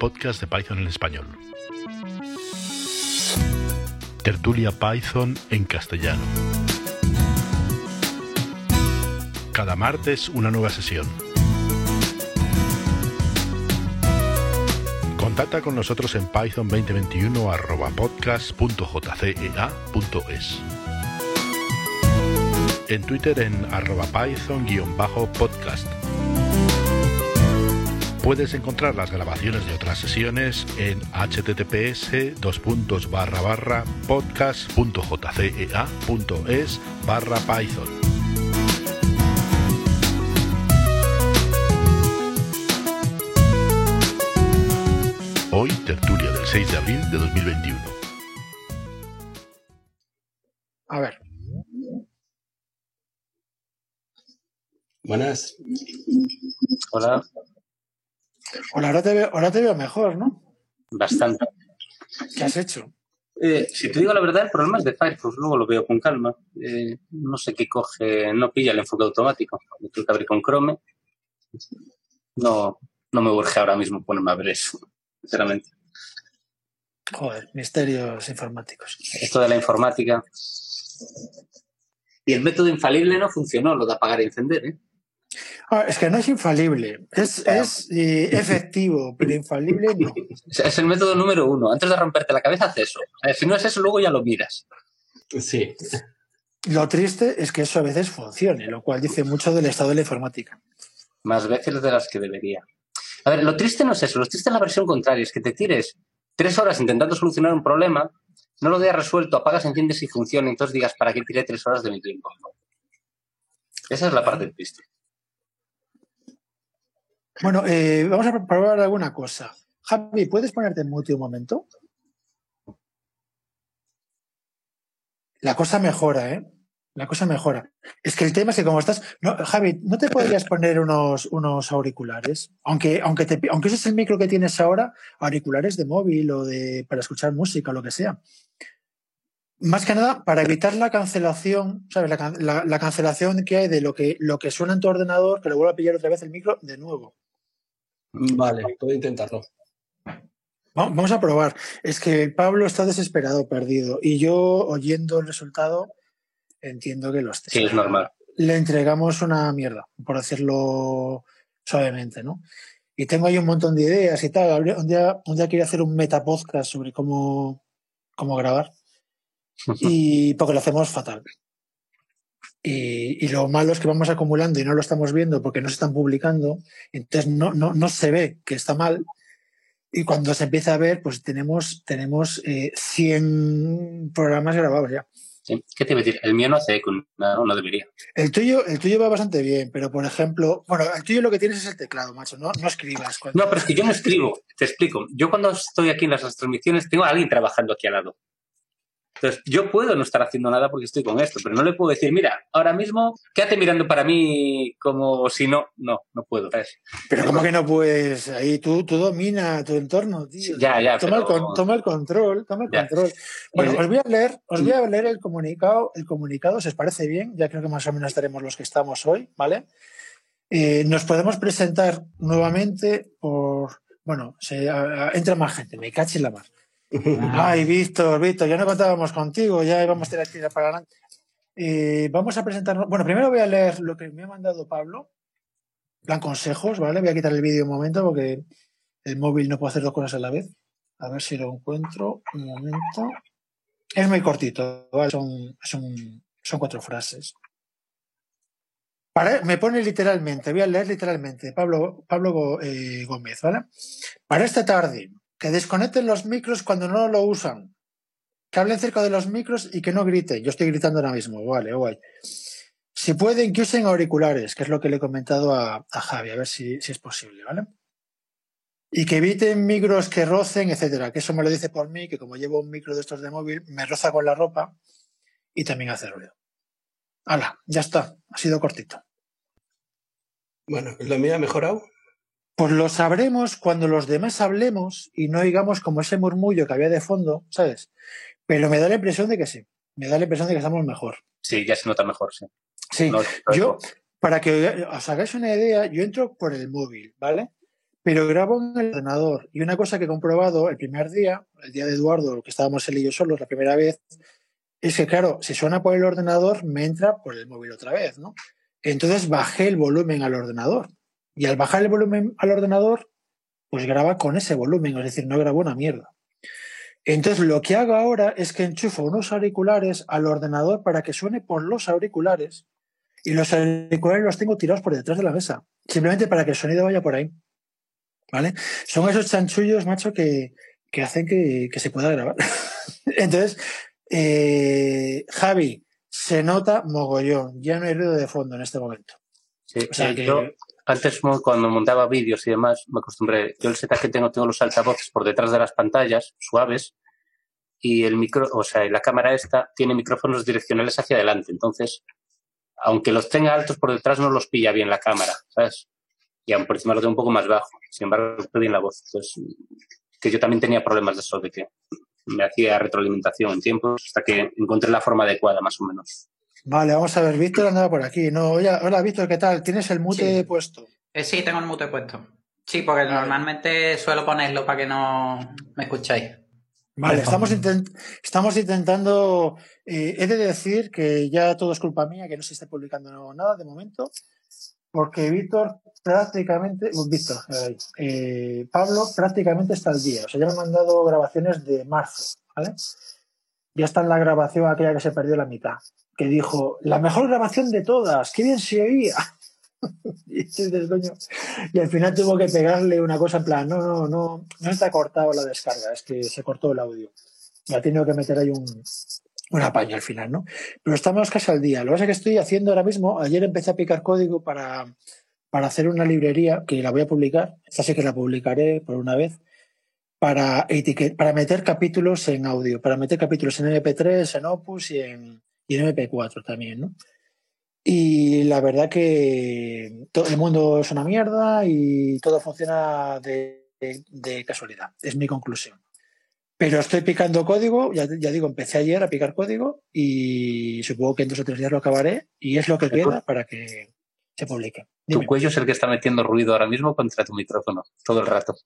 podcast de Python en español. Tertulia Python en castellano. Cada martes una nueva sesión. Contacta con nosotros en python 2021 podcast.jcea.es. En Twitter en arroba python-podcast. Puedes encontrar las grabaciones de otras sesiones en https podcast.jcea.es barra python. Hoy, tertulia del 6 de abril de 2021. A ver. Buenas. Hola. Hola, ahora te veo, ahora te veo mejor, ¿no? Bastante. ¿Qué has hecho? Eh, si te digo la verdad, el problema es de Firefox, luego lo veo con calma. Eh, no sé qué coge, no pilla el enfoque automático. Lo tengo que abrir con Chrome. No, no me urge ahora mismo ponerme a ver eso, sinceramente. Joder, misterios informáticos. Esto de la informática. Y el método infalible no funcionó, lo de apagar y encender, ¿eh? Ah, es que no es infalible, es, es eh, efectivo, pero infalible no. Es, el método número uno. Antes de romperte la cabeza, haz eso. Eh, si no es eso, luego ya lo miras. Sí. Lo triste es que eso a veces funcione, lo cual dice mucho del estado de la informática. Más veces de las que debería. A ver, lo triste no es eso, lo triste es la versión contraria, es que te tires tres horas intentando solucionar un problema, no lo hayas resuelto, apagas, enciendes y funciona, entonces digas, ¿para qué tiré tres horas de mi tiempo? Esa es la parte triste. Bueno, eh, vamos a probar alguna cosa. Javi, ¿puedes ponerte en mute un momento? La cosa mejora, ¿eh? La cosa mejora. Es que el tema es que como estás... No, Javi, ¿no te podrías poner unos, unos auriculares? Aunque, aunque, te, aunque ese es el micro que tienes ahora, auriculares de móvil o de para escuchar música o lo que sea. Más que nada, para evitar la cancelación, ¿sabes? La, la, la cancelación que hay de lo que, lo que suena en tu ordenador, que le vuelva a pillar otra vez el micro de nuevo. Vale, puedo intentarlo. Vamos a probar. Es que Pablo está desesperado, perdido. Y yo, oyendo el resultado, entiendo que lo esté. Sí, es normal. Le entregamos una mierda, por decirlo suavemente, ¿no? Y tengo ahí un montón de ideas y tal. Un día, un día quiero hacer un metapodcast sobre cómo, cómo grabar. Y porque lo hacemos fatal. Y, y, lo malo es que vamos acumulando y no lo estamos viendo porque no se están publicando, entonces no, no, no se ve que está mal. Y cuando se empieza a ver, pues tenemos, tenemos eh, 100 programas grabados ya. Sí. ¿Qué te iba a decir? El mío no hace eco, no, no debería. El tuyo, el tuyo va bastante bien, pero por ejemplo, bueno, el tuyo lo que tienes es el teclado, macho, no, no escribas. Cuando... No, pero es que yo no escribo, te explico. Yo cuando estoy aquí en las transmisiones tengo a alguien trabajando aquí al lado. Entonces, yo puedo no estar haciendo nada porque estoy con esto, pero no le puedo decir, mira, ahora mismo, quédate mirando para mí como si no, no, no puedo. ¿sabes? Pero ¿cómo que no puedes? Ahí tú, tú domina tu entorno, tío. Ya, ya. Toma, pero... el, con, toma el control, toma el Ya. control. Bueno, Eh, os voy a leer, os voy a leer el comunicado, el comunicado, si os parece bien, ya creo que más o menos estaremos los que estamos hoy, ¿vale? Eh, nos podemos presentar nuevamente por, bueno, se, a- a- entra más gente, me caché la mar. Ay, Víctor, Víctor, ya no contábamos contigo, ya íbamos a tirar para adelante. Eh, vamos a presentarnos. Bueno, primero voy a leer lo que me ha mandado Pablo. Plan consejos, ¿vale? Voy a quitar el vídeo un momento porque el móvil no puede hacer dos cosas a la vez. A ver si lo encuentro. Un momento. Es muy cortito, ¿vale? Son, son, cuatro frases. Me pone literalmente, voy a leer literalmente, Pablo, Pablo eh, Gómez, ¿vale? Para esta tarde, que desconecten los micros cuando no lo usan. Que hablen cerca de los micros y que no griten. Yo estoy gritando ahora mismo, vale, guay. Si pueden, que usen auriculares, que es lo que le he comentado a, a Javi, a ver si, si, es posible, ¿vale? Y que eviten micros que rocen, etcétera. Que eso me lo dice por mí, que como llevo un micro de estos de móvil, me roza con la ropa y también hace ruido. Hala, ya está, ha sido cortito. Bueno, ¿lo mío ha mejorado? Pues lo sabremos cuando los demás hablemos y no oigamos como ese murmullo que había de fondo, ¿sabes? Pero me da la impresión de que sí. Me da la impresión de que estamos mejor. Sí, ya se nota mejor, sí. Sí, No, yo, para que os hagáis una idea, yo entro por el móvil, ¿vale? pero grabo en el ordenador. Y una cosa que he comprobado el primer día, el día de Eduardo, que estábamos él y yo solos la primera vez, es que, claro, si suena por el ordenador, me entra por el móvil otra vez, ¿no? Entonces bajé el volumen al ordenador. Y al bajar el volumen al ordenador, pues graba con ese volumen, es decir, no grabo una mierda. Entonces lo que hago ahora es que enchufo unos auriculares al ordenador para que suene por los auriculares y los auriculares los tengo tirados por detrás de la mesa, simplemente para que el sonido vaya por ahí. ¿Vale? Son esos chanchullos, macho, que, que hacen que, que, se pueda grabar. Entonces, eh, Javi, se nota mogollón, ya no hay ruido de fondo en este momento. Sí, o sea, que... yo antes cuando montaba vídeos y demás, me acostumbré, yo el setup que tengo, tengo los altavoces por detrás de las pantallas, suaves, y el micro, o sea, la cámara esta tiene micrófonos direccionales hacia adelante, entonces, aunque los tenga altos por detrás, no los pilla bien la cámara, ¿sabes? Y aún por encima lo tengo un poco más bajo, sin embargo, estoy bien la voz. Entonces, que yo también tenía problemas de eso, de que me hacía retroalimentación en tiempo, hasta que encontré la forma adecuada, más o menos. Vale, vamos a ver. Víctor andaba por aquí. No, hola, Víctor, ¿qué tal? ¿Tienes el mute sí. puesto? Eh, sí, tengo el mute puesto. Sí, porque vale. normalmente suelo ponerlo para que no me escuchéis. Vale, estamos, intent estamos intentando. Eh, he de decir que ya todo es culpa mía, que no se esté publicando nada de momento, porque Víctor prácticamente. Uh, Víctor, eh, Pablo prácticamente está al día. O sea, ya me han mandado grabaciones de marzo, ¿vale? Ya está en la grabación aquella que se perdió la mitad que dijo, la mejor grabación de todas, qué bien se oía. y, al final tuvo que pegarle una cosa en plan, no, no, no, no está cortado la descarga, es que se cortó el audio. Y ha tenido que meter ahí un, un apaño al final, ¿no? Pero estamos casi al día. Lo que pasa es que estoy haciendo ahora mismo, ayer empecé a picar código para, para hacer una librería que la voy a publicar, esta sí que la publicaré por una vez, para, para meter capítulos en audio, para meter capítulos en MP3, en Opus y en, y en MP4 también, ¿no? Y la verdad que todo el mundo es una mierda y todo funciona de, de, de casualidad, es mi conclusión. Pero estoy picando código, ya, ya, digo, empecé ayer a picar código y supongo que en dos o tres días lo acabaré y es lo que queda para que se publique. Dime. Tu cuello es el que está metiendo ruido ahora mismo contra tu micrófono, todo el rato.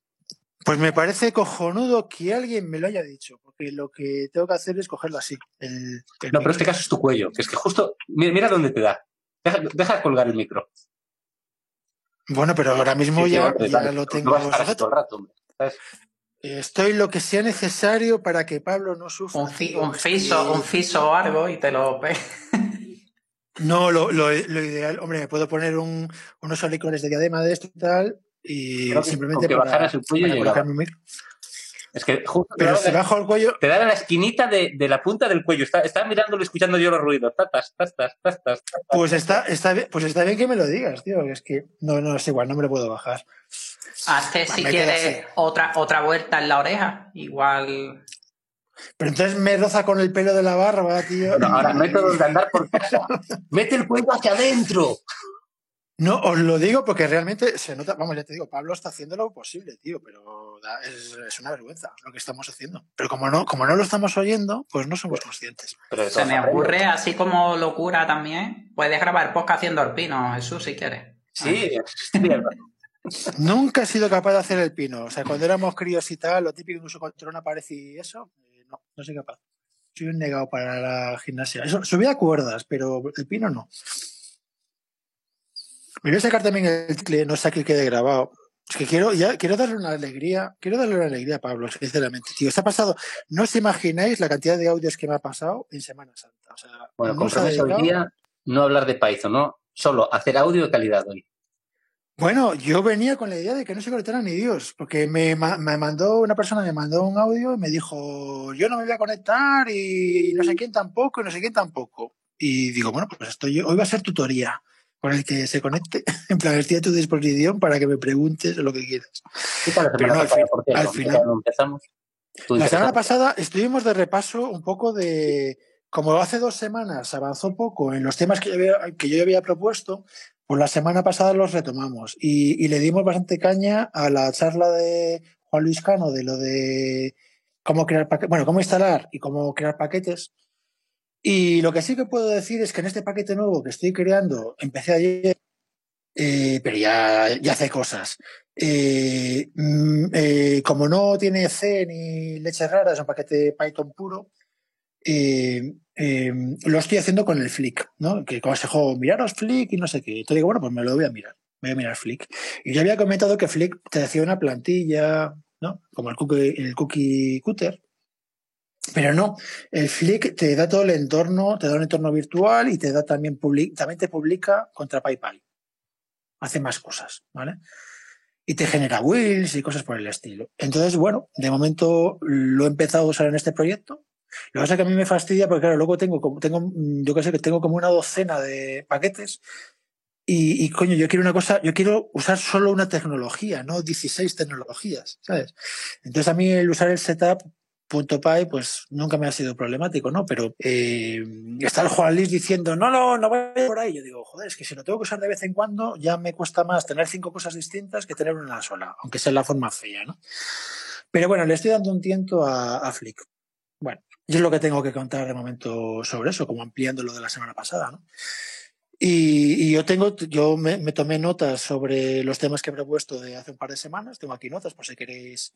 Pues me parece cojonudo que alguien me lo haya dicho, porque lo que tengo que hacer es cogerlo así. El, el no, pero este caso es tu cuello, que es que justo, mira, mira dónde te da. Deja, deja, colgar el micro. Bueno, pero ahora mismo Sí, ya, lo no tengo. vas a todo el rato, hombre, ¿sabes? Estoy lo que sea necesario para que Pablo no sufra. Un, fi, un fiso, un fiso o algo y te lo pe... No, lo, lo, lo, ideal, hombre, me puedo poner un, unos auriculares de diadema de esto y tal, y Creo que simplemente que para, el cuello para llegaba. colocar mi micro. Es que justo Pero si bajo el cuello, te da en la esquinita de, de la punta del cuello. Está, está mirándolo y escuchando yo los ruidos. Tatas, tatas, tatas, tatas. pues está, está bien, pues está bien que me lo digas, tío, es que no, no es igual, no me lo puedo bajar. Hazte si Me queda quieres otra, otra vuelta en la oreja. Igual. Pero entonces me roza con el pelo de la barba, tío. Bueno, ahora métodos de andar por casa. Mete el cuello hacia adentro. No, os lo digo porque realmente se nota, vamos, ya te digo, Pablo está haciendo lo posible, tío, pero da- es, es una vergüenza lo que estamos haciendo. Pero como no, como no lo estamos oyendo, pues no somos conscientes. Pero Se me ocurre, así como locura también. Puedes grabar podcast haciendo el pino, Jesús, si quieres. Sí, bien. Nunca he sido capaz de hacer el pino. O sea, cuando éramos críos y tal, lo típico incluso contra una pared y eso, eh, no, no soy capaz. Soy un negado para la gimnasia. Eso, subía cuerdas, pero el pino no. Me voy a sacar también el ticle, no sé que quede grabado. Es que quiero, ya, quiero darle una alegría, quiero darle una alegría a Pablo, sinceramente, tío. Está pasado, no os imagináis la cantidad de audios que me ha pasado en Semana Santa. O sea, Bueno, no se ha compromiso hoy día, no hablar de Python, ¿no? Solo hacer audio de calidad hoy. Bueno, yo venía con la idea de que no se conectara ni Dios, porque me, me mandó una persona, me mandó un audio y me dijo, yo no me voy a conectar y no sé quién tampoco y no sé quién tampoco. Y digo, bueno, pues estoy, hoy va a ser tutoría con el que se conecte. En plan, estoy a tu disposición para que me preguntes lo que quieras. ¿Qué tal la Pero no, al fin- por al ¿Qué final- empezamos? La semana pasada estuvimos de repaso un poco de, como hace dos semanas avanzó poco en los temas que yo había, que yo había propuesto, pues la semana pasada los retomamos y, y le dimos bastante caña a la charla de Juan Luis Cano de lo de cómo crear paquetes, bueno, cómo instalar y cómo crear paquetes. Y lo que sí que puedo decir es que en este paquete nuevo que estoy creando, empecé ayer, eh, pero ya, ya hace cosas. eh, mm, eh, como no tiene C ni leche rara, es un paquete Python puro, lo estoy haciendo con el Flick, ¿no? Que aconsejó miraros Flick y no sé qué. Entonces digo, bueno, pues me lo voy a mirar. Voy a mirar Flick. Y ya había comentado que Flick te hacía una plantilla, ¿no? Como el cookie, el cookie cutter. Pero no, el Flick te da todo el entorno, te da un entorno virtual y te da también, public, también te publica contra PayPal. Hace más cosas, ¿vale? Y te genera wheels y cosas por el estilo. Entonces, bueno, de momento lo he empezado a usar en este proyecto. Lo que pasa es que a mí me fastidia porque, claro, luego tengo, como- tengo yo qué sé, que tengo como una docena de paquetes y, y, coño, yo quiero una cosa, yo quiero usar solo una tecnología, no 16 tecnologías, ¿sabes? Entonces a mí el usar el setup .py pues nunca me ha sido problemático, ¿no? Pero eh, está el Juan Luis diciendo, no, no, no voy por ahí. Yo digo, joder, es que si lo tengo que usar de vez en cuando, ya me cuesta más tener cinco cosas distintas que tener una sola, aunque sea la forma fea, ¿no? Pero bueno, le estoy dando un tiento a, a Flick. Bueno, y es lo que tengo que contar de momento sobre eso, como ampliando lo de la semana pasada, ¿no? Y, y yo tengo, yo me, me, tomé notas sobre los temas que he propuesto de hace un par de semanas. Tengo aquí notas por si queréis,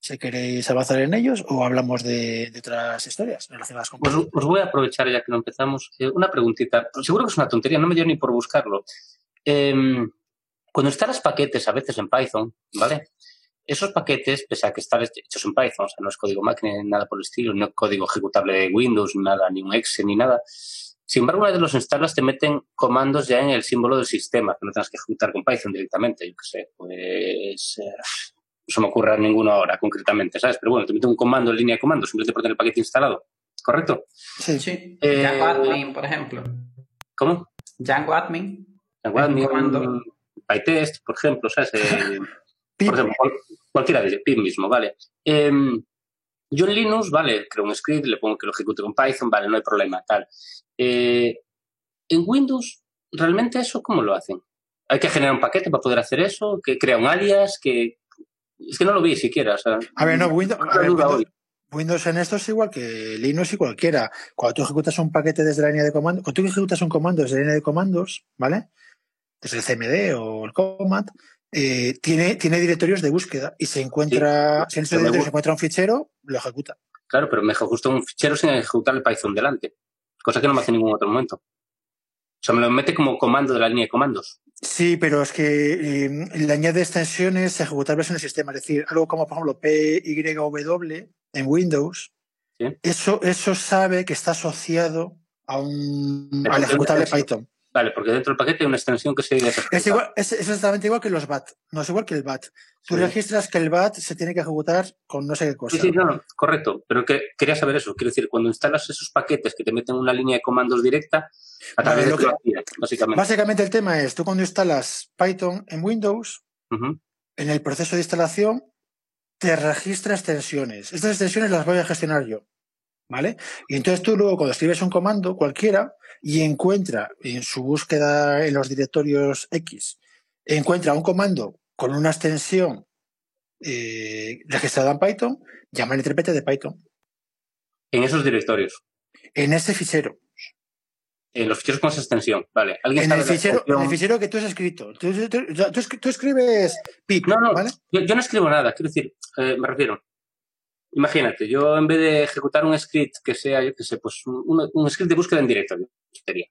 si queréis avanzar en ellos o hablamos de, de otras historias relacionadas con. Pues, pues, voy a aprovechar ya que no empezamos. Eh, una preguntita. Seguro que es una tontería, no me dio ni por buscarlo. Eh, cuando instalas paquetes a veces en Python, ¿vale? Esos paquetes, pese a que están hechos en Python, o sea, no es código máquina ni nada por el estilo, no es código ejecutable de Windows, nada, ni un exe, ni nada. Sin embargo, una vez los instalas, te meten comandos ya en el símbolo del sistema, que no tengas que ejecutar con Python directamente. Yo qué sé, pues. Eh, se me ocurre ninguno ahora concretamente, ¿sabes? Pero bueno, te meten un comando en línea de comandos simplemente por tener el paquete instalado. ¿Correcto? Sí. sí. Eh, Django Admin, por ejemplo. ¿Cómo? Django Admin. Django Admin. Comando. PyTest, por ejemplo, ¿sabes? Eh, por ejemplo, cual, cualquiera de PIP mismo, ¿vale? Eh, yo en Linux, vale, creo un script, le pongo que lo ejecute con Python, vale, no hay problema, tal. Eh, en Windows, ¿realmente eso cómo lo hacen? ¿Hay que generar un paquete para poder hacer eso? ¿Que crea un alias? que Es que no lo vi siquiera. O sea, a ver, no, Windows, a ver, Windows, Windows, en esto es igual que Linux y cualquiera. Cuando tú ejecutas un paquete desde la línea de comandos, cuando tú ejecutas un comando desde la línea de comandos, ¿vale? Desde el CMD o el command, eh, tiene, tiene directorios de búsqueda y se encuentra, sí, si en ese directorio se encuentra un fichero, lo ejecuta. Claro, pero me ejecuta un fichero sin ejecutar el Python delante, cosa que no me hace en ningún otro momento. O sea, me lo mete como comando de la línea de comandos. Sí, pero es que eh, le añade extensiones ejecutables en el sistema. Es decir, algo como, por ejemplo, PYW en Windows, ¿Sí? eso, eso sabe que está asociado a un, al ejecutable Python. Vale, porque dentro del paquete hay una extensión que se es, igual, es, exactamente igual que los BAT. No es igual que el BAT. Tú sí. registras que el BAT se tiene que ejecutar con no sé qué cosa. Sí, sí, no, no, correcto. Pero que, quería saber eso. Quiero decir, cuando instalas esos paquetes que te meten una línea de comandos directa, a través vale, de que, hacía, básicamente. Básicamente el tema es, tú cuando instalas Python en Windows, uh -huh. en el proceso de instalación, te registra extensiones. Estas extensiones las voy a gestionar yo. ¿Vale? Y entonces tú luego cuando escribes un comando cualquiera y encuentra en su búsqueda en los directorios X, encuentra un comando con una extensión eh, registrada en Python, llama al intérprete de Python. En esos directorios. En ese fichero. En los ficheros con esa extensión, vale. ¿Alguien en, el fichero, en el fichero que tú has escrito. Tú, tú, tú, tú escribes pip, no, no, ¿vale? Yo, yo, no escribo nada, quiero decir, eh, me refiero. Imagínate, yo en vez de ejecutar un script que sea, yo qué sé, pues un, un, script de búsqueda en directorio,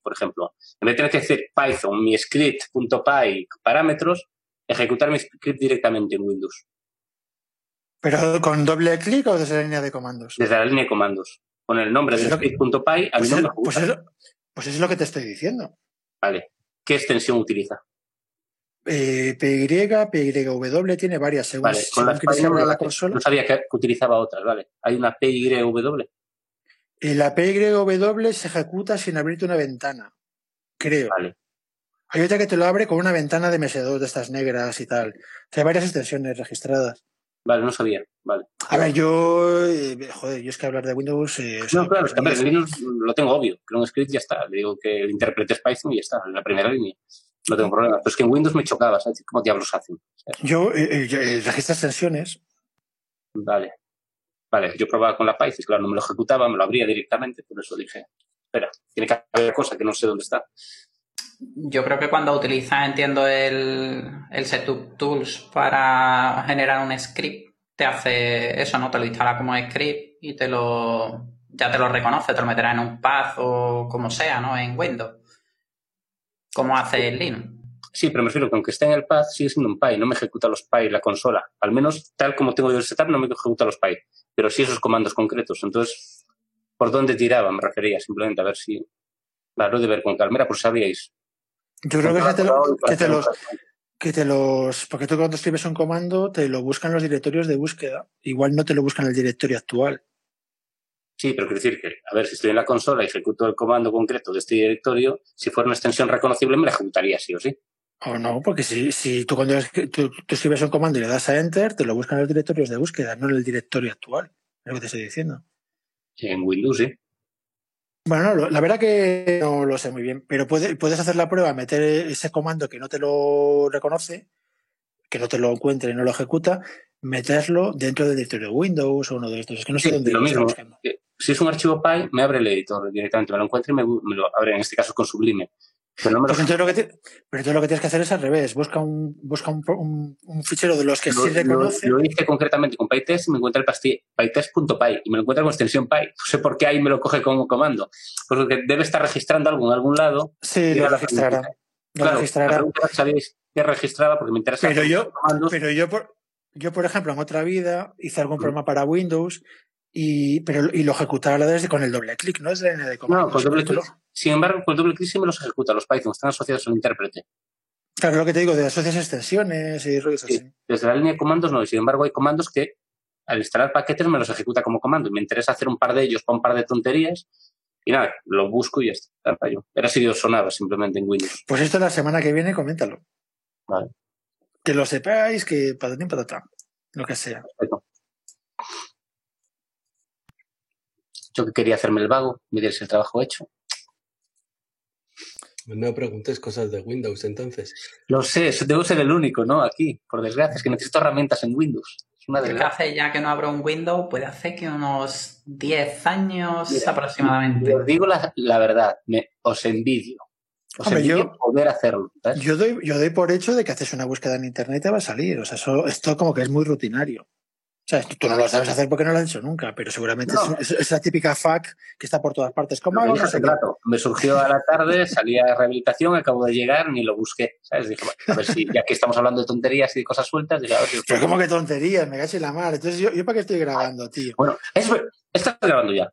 por ejemplo, en vez de tener que decir Python, mi script.py, parámetros, ejecutar mi script directamente en Windows. ¿Pero con doble clic o desde la línea de comandos? Desde la línea de comandos. Con el nombre pues del script.py, a pues mí no es, me pues, es, pues es lo que te estoy diciendo. Vale. ¿Qué extensión utiliza? Eh, PY, PYW tiene varias, según, vale, según con que se abra la consola. No sabía que, utilizaba otras, ¿vale? Hay una PYW. Eh, la PYW se ejecuta sin abrirte una ventana, creo. Vale. Hay otra que te lo abre con una ventana de MS2 de estas negras y tal. O sea, hay varias extensiones registradas. Vale, no sabía. Vale. A ver, yo. Eh, joder, yo es que hablar de Windows. Eh, no, claro, es que a ver, Linux lo tengo obvio. Creo un script ya está. Le digo que interpretes Python y ya está, en la primera línea. No tengo problema. Pero es que en Windows me chocaba, ¿sabes? ¿Cómo diablos hacen? Yo, eh, yo eh, registro extensiones. Vale. Vale, yo probaba con la Python, claro, no me lo ejecutaba, me lo abría directamente, por eso dije, espera, tiene que haber cosa que no sé dónde está. yo creo que cuando utilizas, entiendo, el, el Setup Tools para generar un script, te hace eso, ¿no? Te lo instala como script y te lo ya te lo reconoce, te lo meterá en un path o como sea, ¿no? En Windows. Como hace el Linux. Sí, pero me refiero que aunque esté en el path, sigue siendo un PY, no me ejecuta los PY la consola. Al menos tal como tengo yo el setup, no me ejecuta los PY, pero sí esos comandos concretos. Entonces, ¿por dónde tiraba? Me refería simplemente a ver si. Claro, de ver con calmera, por sabíais. Yo creo que, que, te, lo, que, te los, que te los. Porque tú cuando escribes un comando, te lo buscan los directorios de búsqueda. Igual no te lo buscan el directorio actual. Sí, pero quiero decir que, a ver, si estoy en la consola y ejecuto el comando concreto de este directorio, si fuera una extensión reconocible, me la ejecutaría sí o sí. O no, porque si, si tú cuando tú, tú, escribes un comando y le das a Enter, te lo buscan en los directorios de búsqueda, no en el directorio actual. Es lo que te estoy diciendo. En Windows, sí. Bueno, no, la verdad que no lo sé muy bien, pero puede, puedes hacer la prueba, meter ese comando que no te lo reconoce, que no te lo encuentre y no lo ejecuta, meterlo dentro del directorio de Windows o uno de estos. Es que no sé Sí, dónde lo mismo. Eh, Si es un archivo PY, me abre el editor directamente, me lo encuentra y me, me lo abre, en este caso con Sublime. Pero no lo Pues entonces lo que te- pero entonces lo que tienes que hacer es al revés. Busca un, busca un, un- un fichero de los que lo, sí lo- reconoce. lo hice concretamente con PyTest y me encuentra el pytest.py y me lo encuentra con extensión Py. No sé por qué ahí me lo coge como comando. Pues porque debe estar registrando algo en algún lado. sí, lo registrará. Lo Claro, registrará. sabíais qué registraba porque me interesa. Pero yo, pero yo por, yo, por ejemplo, en otra vida hice algún Mm. programa para Windows y, pero, y lo ejecutaba desde con el doble clic, no es de No, con doble clic. Sin embargo, con doble clic sí me los ejecuta. Los Python están asociados al intérprete. Claro, lo que te digo, de asocias extensiones y rollos Sí. así. Desde la línea de comandos no. Y sin embargo, hay comandos que al instalar paquetes me los ejecuta como comando. Y me interesa hacer un par de ellos para un par de tonterías. Y nada, lo busco y ya está. Fallo. Era si os sonaba simplemente en Windows. Pues esto la semana que viene, coméntalo. Vale. Que lo sepáis, que patatín patatán, lo que sea. Perfecto. Yo que quería hacerme el vago, me dierais el trabajo hecho. No preguntes cosas de Windows entonces. Lo sé, debo ser el único, ¿no? Aquí, por desgracia, es que necesito herramientas en Windows. Es una desgracia. hace ya que no abro un Windows, puede hacer que unos 10 años Mira, aproximadamente. Os digo la, la verdad, me, os envidio. Os Hombre, envidio yo- poder hacerlo. Yo doy, yo doy por hecho de que haces una búsqueda en internet y te va a salir. O sea, eso, esto como que es muy rutinario. Sea, tú no lo sabes hacer porque no lo has hecho nunca, pero seguramente No. es, es esa típica FAQ que está por todas partes. ¿Cómo dije No sé. Me surgió a la tarde, salí a rehabilitación, acabo de llegar, ni lo busqué. ¿Sabes? Dije, bueno, a ver si, ya que estamos hablando de tonterías y de cosas sueltas, dije, a ver si Pero como que tonterías, me cacho en la mar. Entonces, ¿yo, yo para qué estoy grabando, tío? Bueno, es, estás grabando ya.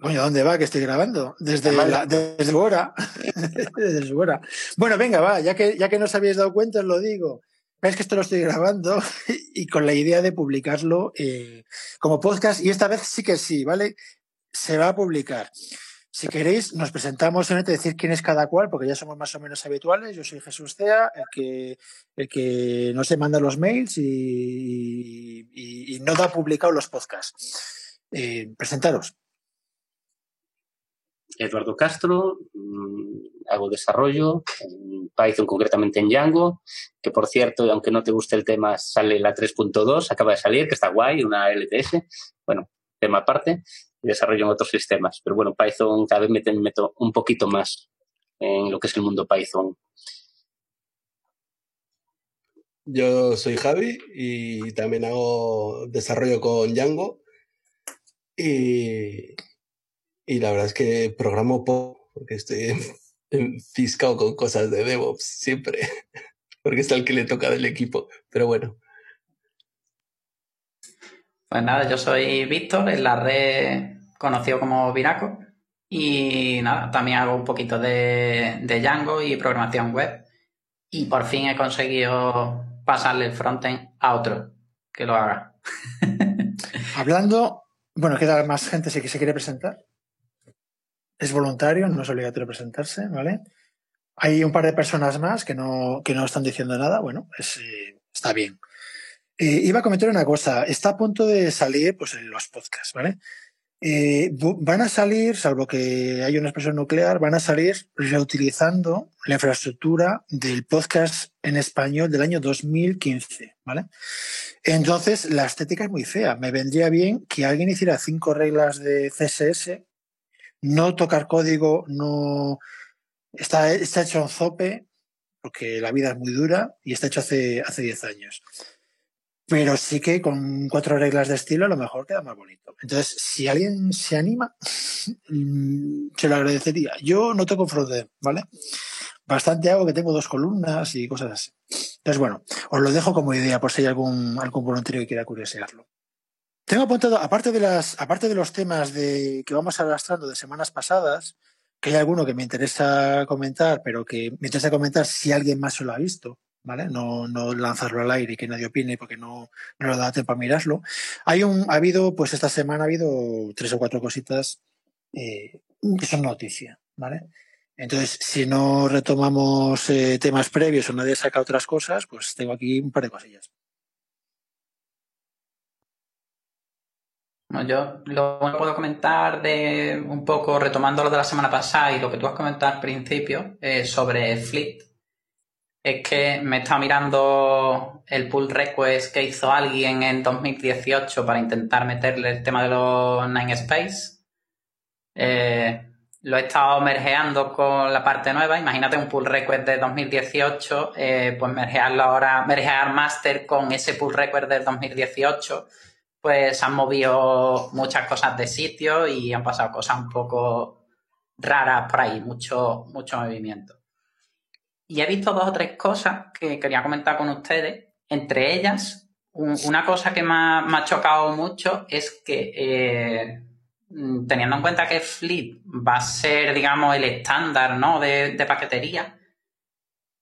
Coño, ¿dónde va que estoy grabando? Desde, la, desde su hora. desde su hora. Bueno, venga, va, ya que, ya que no os habéis dado cuenta, os lo digo. Es que esto lo estoy grabando y con la idea de publicarlo eh, como podcast. Y esta vez sí que sí, ¿vale? Se va a publicar. Si queréis, nos presentamos en decir quién es cada cual, porque ya somos más o menos habituales. Yo soy Jesús Cea, el que, el que no se manda los mails y, y- y no da publicado los podcasts. Eh, presentaros. Eduardo Castro, mm, hago desarrollo en Python, concretamente en Django, que por cierto, aunque no te guste el tema, sale la 3.2, acaba de salir, que está guay, una LTS, bueno, tema aparte, y desarrollo en otros sistemas. Pero bueno, Python cada vez me meto un poquito más en lo que es el mundo Python. Yo soy Javi y también hago desarrollo con Django. Y, y la verdad es que programo poco, porque estoy enfiscado con cosas de DevOps siempre, porque es al que le toca del equipo. Pero bueno, Pues nada, yo soy Víctor, en la red conocido como Viraco. Y nada, también hago un poquito de, de Django y programación web. Y por fin he conseguido pasarle el frontend a otro que lo haga. Hablando, bueno, queda más gente si que se quiere presentar. Es voluntario, no es obligatorio presentarse, ¿vale? Hay un par de personas más que no, que no están diciendo nada, bueno, pues, eh, está bien. Eh, iba a comentar una cosa, está a punto de salir pues, los podcasts, ¿vale? Eh, van a salir, salvo que haya una expresión nuclear, van a salir reutilizando la infraestructura del podcast en español del año 2015, ¿vale? Entonces, la estética es muy fea. Me vendría bien que alguien hiciera cinco reglas de CSS, no tocar código, no está, está hecho en Zope, porque la vida es muy dura y está hecho hace, hace 10 años. Pero sí que con cuatro reglas de estilo a lo mejor queda más bonito. Entonces, si alguien se anima, mm, se lo agradecería. Yo no tengo frontend, ¿vale? Bastante hago que tengo dos columnas y cosas así. Entonces, bueno, os lo dejo como idea por si hay algún, algún voluntario que quiera curiosearlo. Tengo apuntado, aparte de las, aparte de los temas de, que vamos arrastrando de semanas pasadas, que hay alguno que me interesa comentar, pero que me interesa comentar si alguien más se lo ha visto, ¿vale? No, no lanzarlo al aire y que nadie opine porque no, no lo da tiempo a mirarlo. Hay un, ha habido, pues esta semana ha habido tres o cuatro cositas eh, que son noticia, ¿vale? Entonces, si no retomamos eh, temas previos o nadie saca otras cosas, pues tengo aquí un par de cosillas. Yo lo puedo comentar de un poco retomando lo de la semana pasada y lo que tú has comentado al principio eh, sobre Fleet es que me está mirando el pull request que hizo alguien en 2018 para intentar meterle el tema de los Nine Space. Eh, lo he estado mergeando con la parte nueva. Imagínate un pull request de 2018, eh, pues mergearlo ahora, mergear master con ese pull request del 2018 pues han movido muchas cosas de sitio y han pasado cosas un poco raras por ahí, mucho, mucho movimiento. Y he visto dos o tres cosas que quería comentar con ustedes. Entre ellas, una cosa que me ha, chocado mucho es que, eh, teniendo en cuenta que Fleet va a ser, digamos, el estándar ¿no? de, paquetería,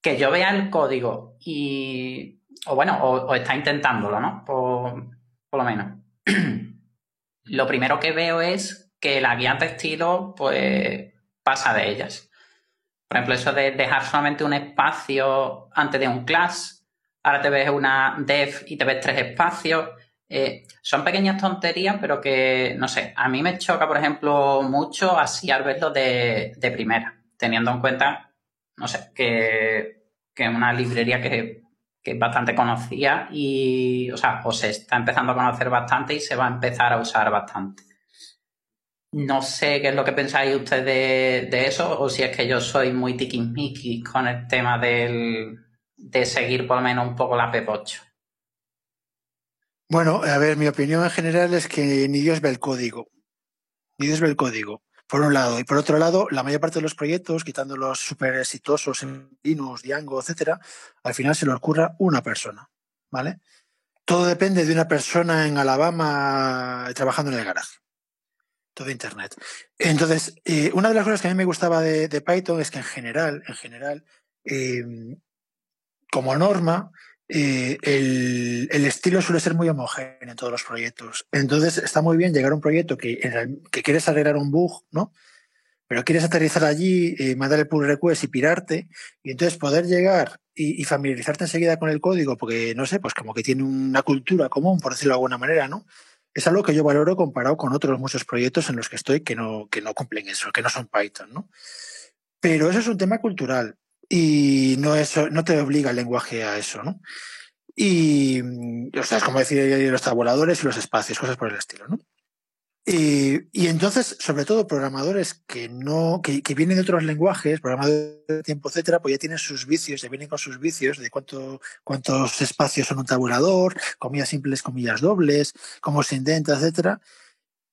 que yo vea el código y, o bueno, o, está intentándolo, ¿no? por lo menos. lo primero que veo es que la guía de estilo, pues, pasa de ellas. Por ejemplo, eso de dejar solamente un espacio antes de un class. Ahora te ves una dev y te ves tres espacios. Eh, son pequeñas tonterías, pero que, no sé, a mí me choca, por ejemplo, mucho así al verlo de, de primera, teniendo en cuenta, no sé, que, que una librería que que es bastante conocida y, o sea, o se está empezando a conocer bastante y se va a empezar a usar bastante. No sé qué es lo que pensáis ustedes de, eso o si es que yo soy muy tiquismiquis con el tema del, de seguir por lo menos un poco la P8. Bueno, a ver, mi opinión en general es que ni Dios ve el código. Ni Dios ve el código por un lado. Y por otro lado, la mayor parte de los proyectos, quitando los súper exitosos en Linux, Django, etcétera, al final se lo ocurra una persona, ¿vale? Todo depende de una persona en Alabama trabajando en el garaje. Todo Internet. Entonces, eh, una de las cosas que a mí me gustaba de, Python es que en general, en general, eh, como norma, eh, el, estilo suele ser muy homogéneo en todos los proyectos. Entonces está muy bien llegar a un proyecto que, que quieres arreglar un bug, ¿no? Pero quieres aterrizar allí, eh, mandar el pull request y pirarte, y entonces poder llegar y, familiarizarte enseguida con el código, porque no sé, pues como que tiene una cultura común, por decirlo de alguna manera, ¿no? Es algo que yo valoro comparado con otros muchos proyectos en los que estoy que no, que no cumplen eso, que no son Python, ¿no? Pero eso es un tema cultural y no, eso, no te obliga el lenguaje a eso, ¿no? Y, o sea, es como decir los tabuladores y los espacios, cosas por el estilo, ¿no? Y, y entonces, sobre todo, programadores que no, que, que, vienen de otros lenguajes, programadores de tiempo, etcétera, pues ya tienen sus vicios, ya vienen con sus vicios de cuánto, cuántos espacios son un tabulador, comillas simples, comillas dobles, cómo se intenta, etcétera.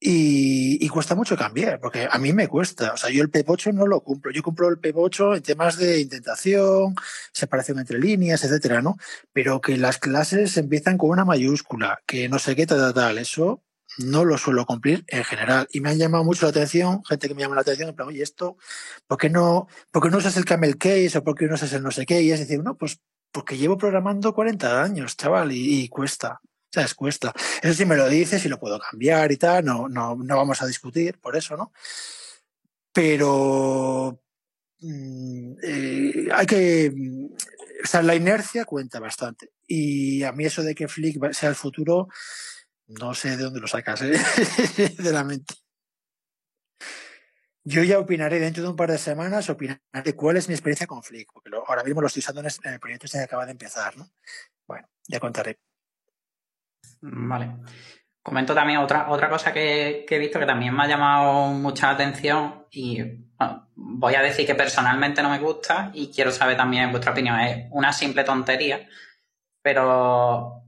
Y, cuesta mucho cambiar, porque a mí me cuesta. O sea, yo el P8 no lo cumplo. Yo cumplo el P8 en temas de intentación, separación entre líneas, etcétera, ¿no? Pero que las clases empiezan con una mayúscula, que no sé qué, tal, tal, Eso no lo suelo cumplir en general. Y me han llamado mucho la atención, gente que me llama la atención, en plan, oye, esto, ¿por qué no, por qué no usas el camel case o por qué no usas el no sé qué? Y es decir, no, pues porque llevo programando 40 años, chaval, y cuesta. ¿Sabes? Cuesta. Eso sí me lo dices y lo puedo cambiar y tal, no, no, no vamos a discutir por eso, ¿no? Pero mm, eh, hay que. O sea, la inercia cuenta bastante. Y a mí eso de que Flick sea el futuro, no sé de dónde lo sacas, ¿eh? de la mente. Yo ya opinaré dentro de un par de semanas, opinaré cuál es mi experiencia con Flick, porque ahora mismo lo estoy usando en el proyecto este que acaba de empezar, ¿no? Bueno, ya contaré. Vale. Comento también otra, otra cosa que, he visto que también me ha llamado mucha atención y voy a decir que personalmente no me gusta y quiero saber también vuestra opinión. Es una simple tontería, pero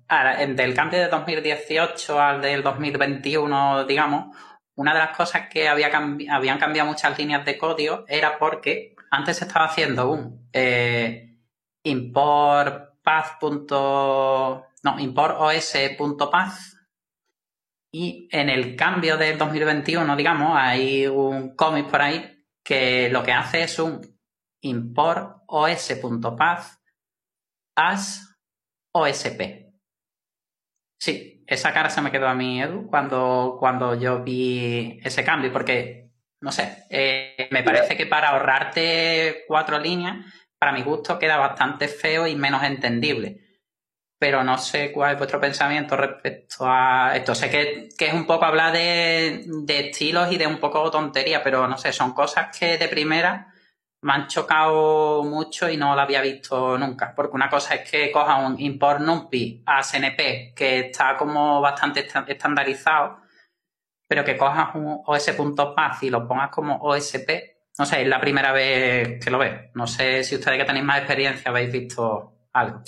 del cambio de 2018 al del 2021, digamos, una de las cosas que había habían cambiado muchas líneas de código era porque antes se estaba haciendo un eh, import path. No, import os.path y en el cambio del 2021, digamos, hay un cómic por ahí que lo que hace es un import os.path as osp. Sí, esa cara se me quedó a mí, Edu, cuando, cuando yo vi ese cambio, porque, no sé, eh, me parece que para ahorrarte cuatro líneas, para mi gusto queda bastante feo y menos entendible. Pero no sé cuál es vuestro pensamiento respecto a esto. Sé que, es un poco hablar de, de estilos y de un poco tontería, pero no sé, son cosas que de primera me han chocado mucho y no lo había visto nunca. Porque una cosa es que coja un import NumPy a SNP, que está como bastante estandarizado, pero que cojas un os.path y lo pongas como OSP, no sé, es la primera vez que lo veo. No sé si ustedes que tenéis más experiencia habéis visto algo.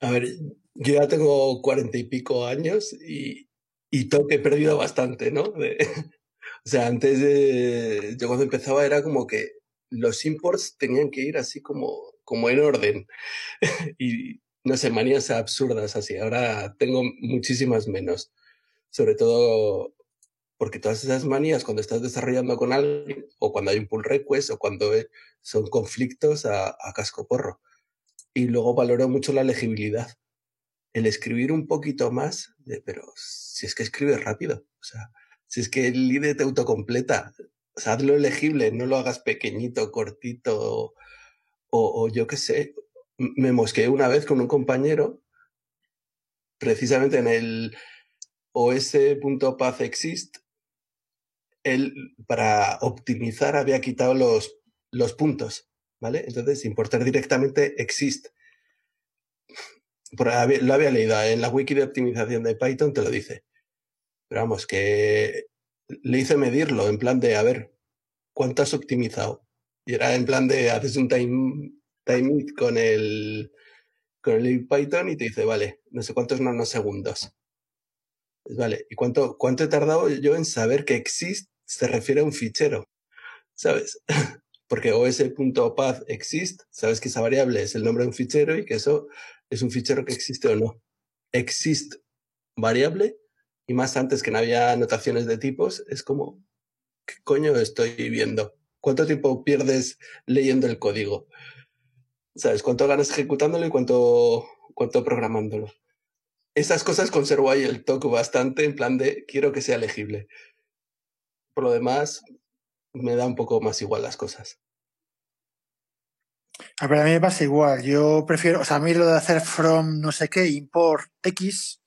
A ver, yo ya tengo cuarenta y pico años y, y que he perdido bastante, ¿no? o sea, antes de, yo cuando empezaba era como que los imports tenían que ir así como, como en orden. y no sé, manías absurdas así. Ahora tengo muchísimas menos. Sobre todo porque todas esas manías cuando estás desarrollando con alguien o cuando hay un pull request o cuando son conflictos a, a casco porro. Y luego valoro mucho la legibilidad. El escribir un poquito más, pero si es que escribes rápido, o sea, si es que el IDE te autocompleta, o sea, hazlo elegible, no lo hagas pequeñito, cortito, o, o yo qué sé. Me mosqueé una vez con un compañero, precisamente en el os.pathexist, él para optimizar había quitado los, los puntos, ¿vale? Entonces, importar directamente exist. Lo había leído en la wiki de optimización de Python, te lo dice. Pero vamos, que le hice medirlo en plan de, a ver, ¿cuánto has optimizado? Y era en plan de, haces un time, time con el, con el Python y te dice, vale, no sé cuántos nanosegundos. Pues vale, ¿y cuánto, cuánto he tardado yo en saber que exist se refiere a un fichero? ¿Sabes? Porque os.path exist, sabes que esa variable es el nombre de un fichero y que eso es un fichero que existe o no. Exist variable y más antes que no había anotaciones de tipos, es como, ¿qué coño estoy viendo? ¿Cuánto tiempo pierdes leyendo el código? ¿Sabes? ¿Cuánto ganas ejecutándolo y cuánto, cuánto programándolo? Esas cosas conservo ahí el toque bastante en plan de quiero que sea legible. Por lo demás, me da un poco más igual las cosas. A ver, a mí me pasa igual. Yo prefiero, o sea, a mí lo de hacer from no sé qué, import X,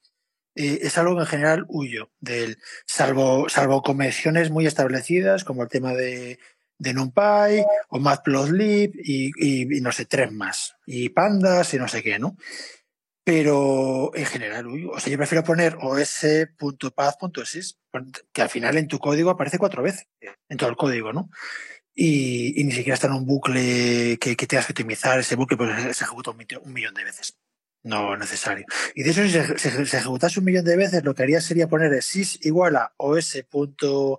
eh, es algo que en general huyo del, salvo, salvo convenciones muy establecidas, como el tema de, de NumPy o Matplotlib y, y, no sé, tres más. Y pandas y no sé qué, ¿no? Pero en general, huyo. o sea, yo prefiero poner os.path.sys, que al final en tu código aparece cuatro veces, en todo el código, ¿no? Y, ni siquiera está en un bucle que, tengas que optimizar, ese bucle pues se ejecuta un millón de veces. No necesario. Y de eso, si se, ejecutase un millón de veces, lo que haría sería poner sys igual a os.path.sys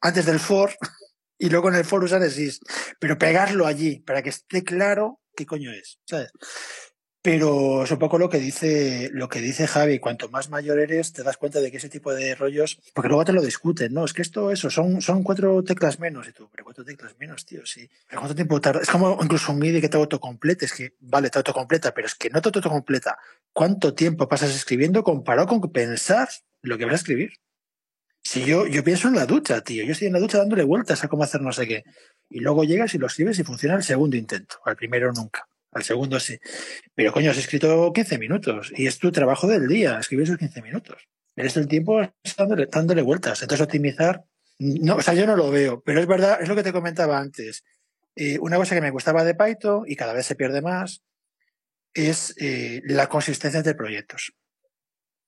antes del for y luego en el for usar sys. Pero pegarlo allí para que esté claro qué coño es. ¿Sabes? Pero es un poco lo que dice, lo que dice Javi, cuanto más mayor eres, te das cuenta de que ese tipo de rollos, porque luego te lo discuten, ¿no? Es que esto, eso, son, son cuatro teclas menos, y tú, pero cuatro teclas menos, tío, sí. Pero cuánto tiempo tarda, es como incluso un MIDI que te autocomplete, es que, vale, te autocompleta, pero es que no te autocompleta. ¿Cuánto tiempo pasas escribiendo comparado con pensar lo que vas a escribir? Si yo, yo pienso en la ducha, tío, yo estoy en la ducha dándole vueltas a cómo hacer no sé qué. Y luego llegas y lo escribes y funciona el segundo intento, al primero nunca. Al segundo sí. Pero coño, has escrito 15 minutos y es tu trabajo del día, escribir esos 15 minutos. Eres el tiempo dándole, dándole vueltas. Entonces, optimizar, no, o sea, yo no lo veo, pero es verdad, es lo que te comentaba antes. Eh, una cosa que me gustaba de Python y cada vez se pierde más es eh, la consistencia entre proyectos.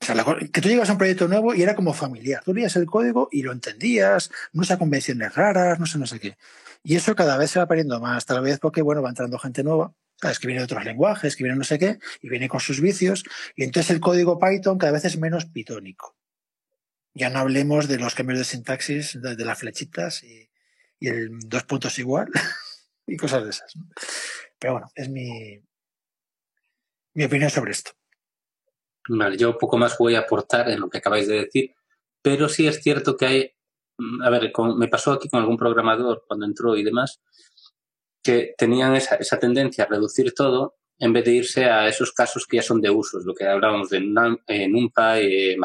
O sea, que tú llegas a un proyecto nuevo y era como familiar. Tú leías el código y lo entendías, no usa convenciones raras, no sé, no sé qué. Y eso cada vez se va perdiendo más, tal vez porque, bueno, va entrando gente nueva, ¿sabes? Que viene de otros lenguajes, que viene no sé qué, y viene con sus vicios. Y entonces el código Python cada vez es menos pitónico. Ya no hablemos de los cambios de sintaxis, de, las flechitas y, el dos puntos igual y cosas de esas. Pero bueno, es mi, mi opinión sobre esto. Vale, yo poco más voy a aportar en lo que acabáis de decir, pero sí es cierto que hay, mm, a ver, me pasó aquí con algún programador cuando entró y demás, que tenían esa, esa tendencia a reducir todo en vez de irse a esos casos que ya son de usos, lo que hablábamos de eh, NumPy,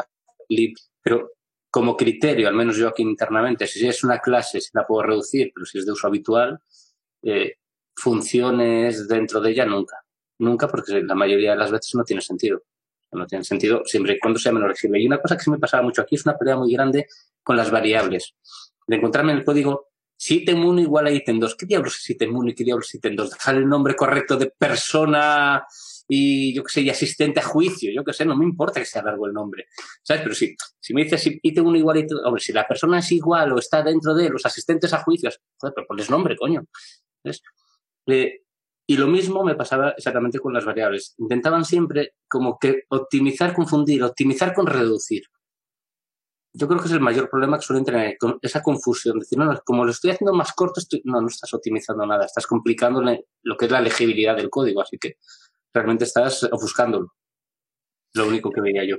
eh, pero como criterio, al menos yo aquí internamente, si es una clase, si la puedo reducir, pero si es de uso habitual, eh, funciones dentro de ella nunca. Nunca, porque la mayoría de las veces no tiene sentido. No tiene sentido siempre y cuando sea flexible. Y una cosa que se me pasaba mucho aquí es una pelea muy grande con las variables. De encontrarme en el código ítem 1 igual a ítem 2. ¿Qué diablos es ítem 1 y qué diablos es ítem 2? Dejar el nombre correcto de persona y yo qué sé, asistente a juicio. Yo qué sé, no me importa que sea largo el nombre. ¿Sabes? Pero si, si me dices ítem 1 igual a ítem hombre, si la persona es igual o está dentro de los asistentes a juicios, joder, pero ponles nombre, coño. ¿Ves? Eh, y lo mismo me pasaba exactamente con las variables. Intentaban siempre como que optimizar, confundir, optimizar con reducir. Yo creo que es el mayor problema que suelen tener, con esa confusión. Decir, no, no, como lo estoy haciendo más corto, estoy... no, no estás optimizando nada, estás complicando lo que es la legibilidad del código, así que realmente estás ofuscándolo. Lo único que veía yo.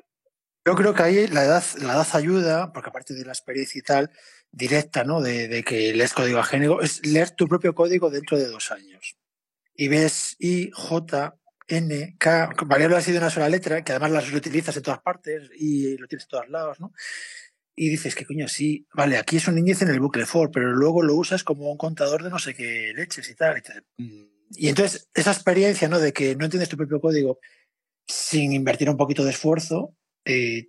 Yo creo que ahí la edad, la edad ayuda, porque aparte de la experiencia y tal, directa, ¿no? De, de que lees código ajeno, es leer tu propio código dentro de dos años. Y ves I, J, N, K, variables así de una sola letra, que además las utilizas en todas partes y lo tienes en todos lados, ¿no? Y dices, que coño, sí, vale, aquí es un índice en el bucle for, pero luego lo usas como un contador de no sé qué leches y tal. Y, entonces, esa experiencia, ¿no? De que no entiendes tu propio código sin invertir un poquito de esfuerzo, eh,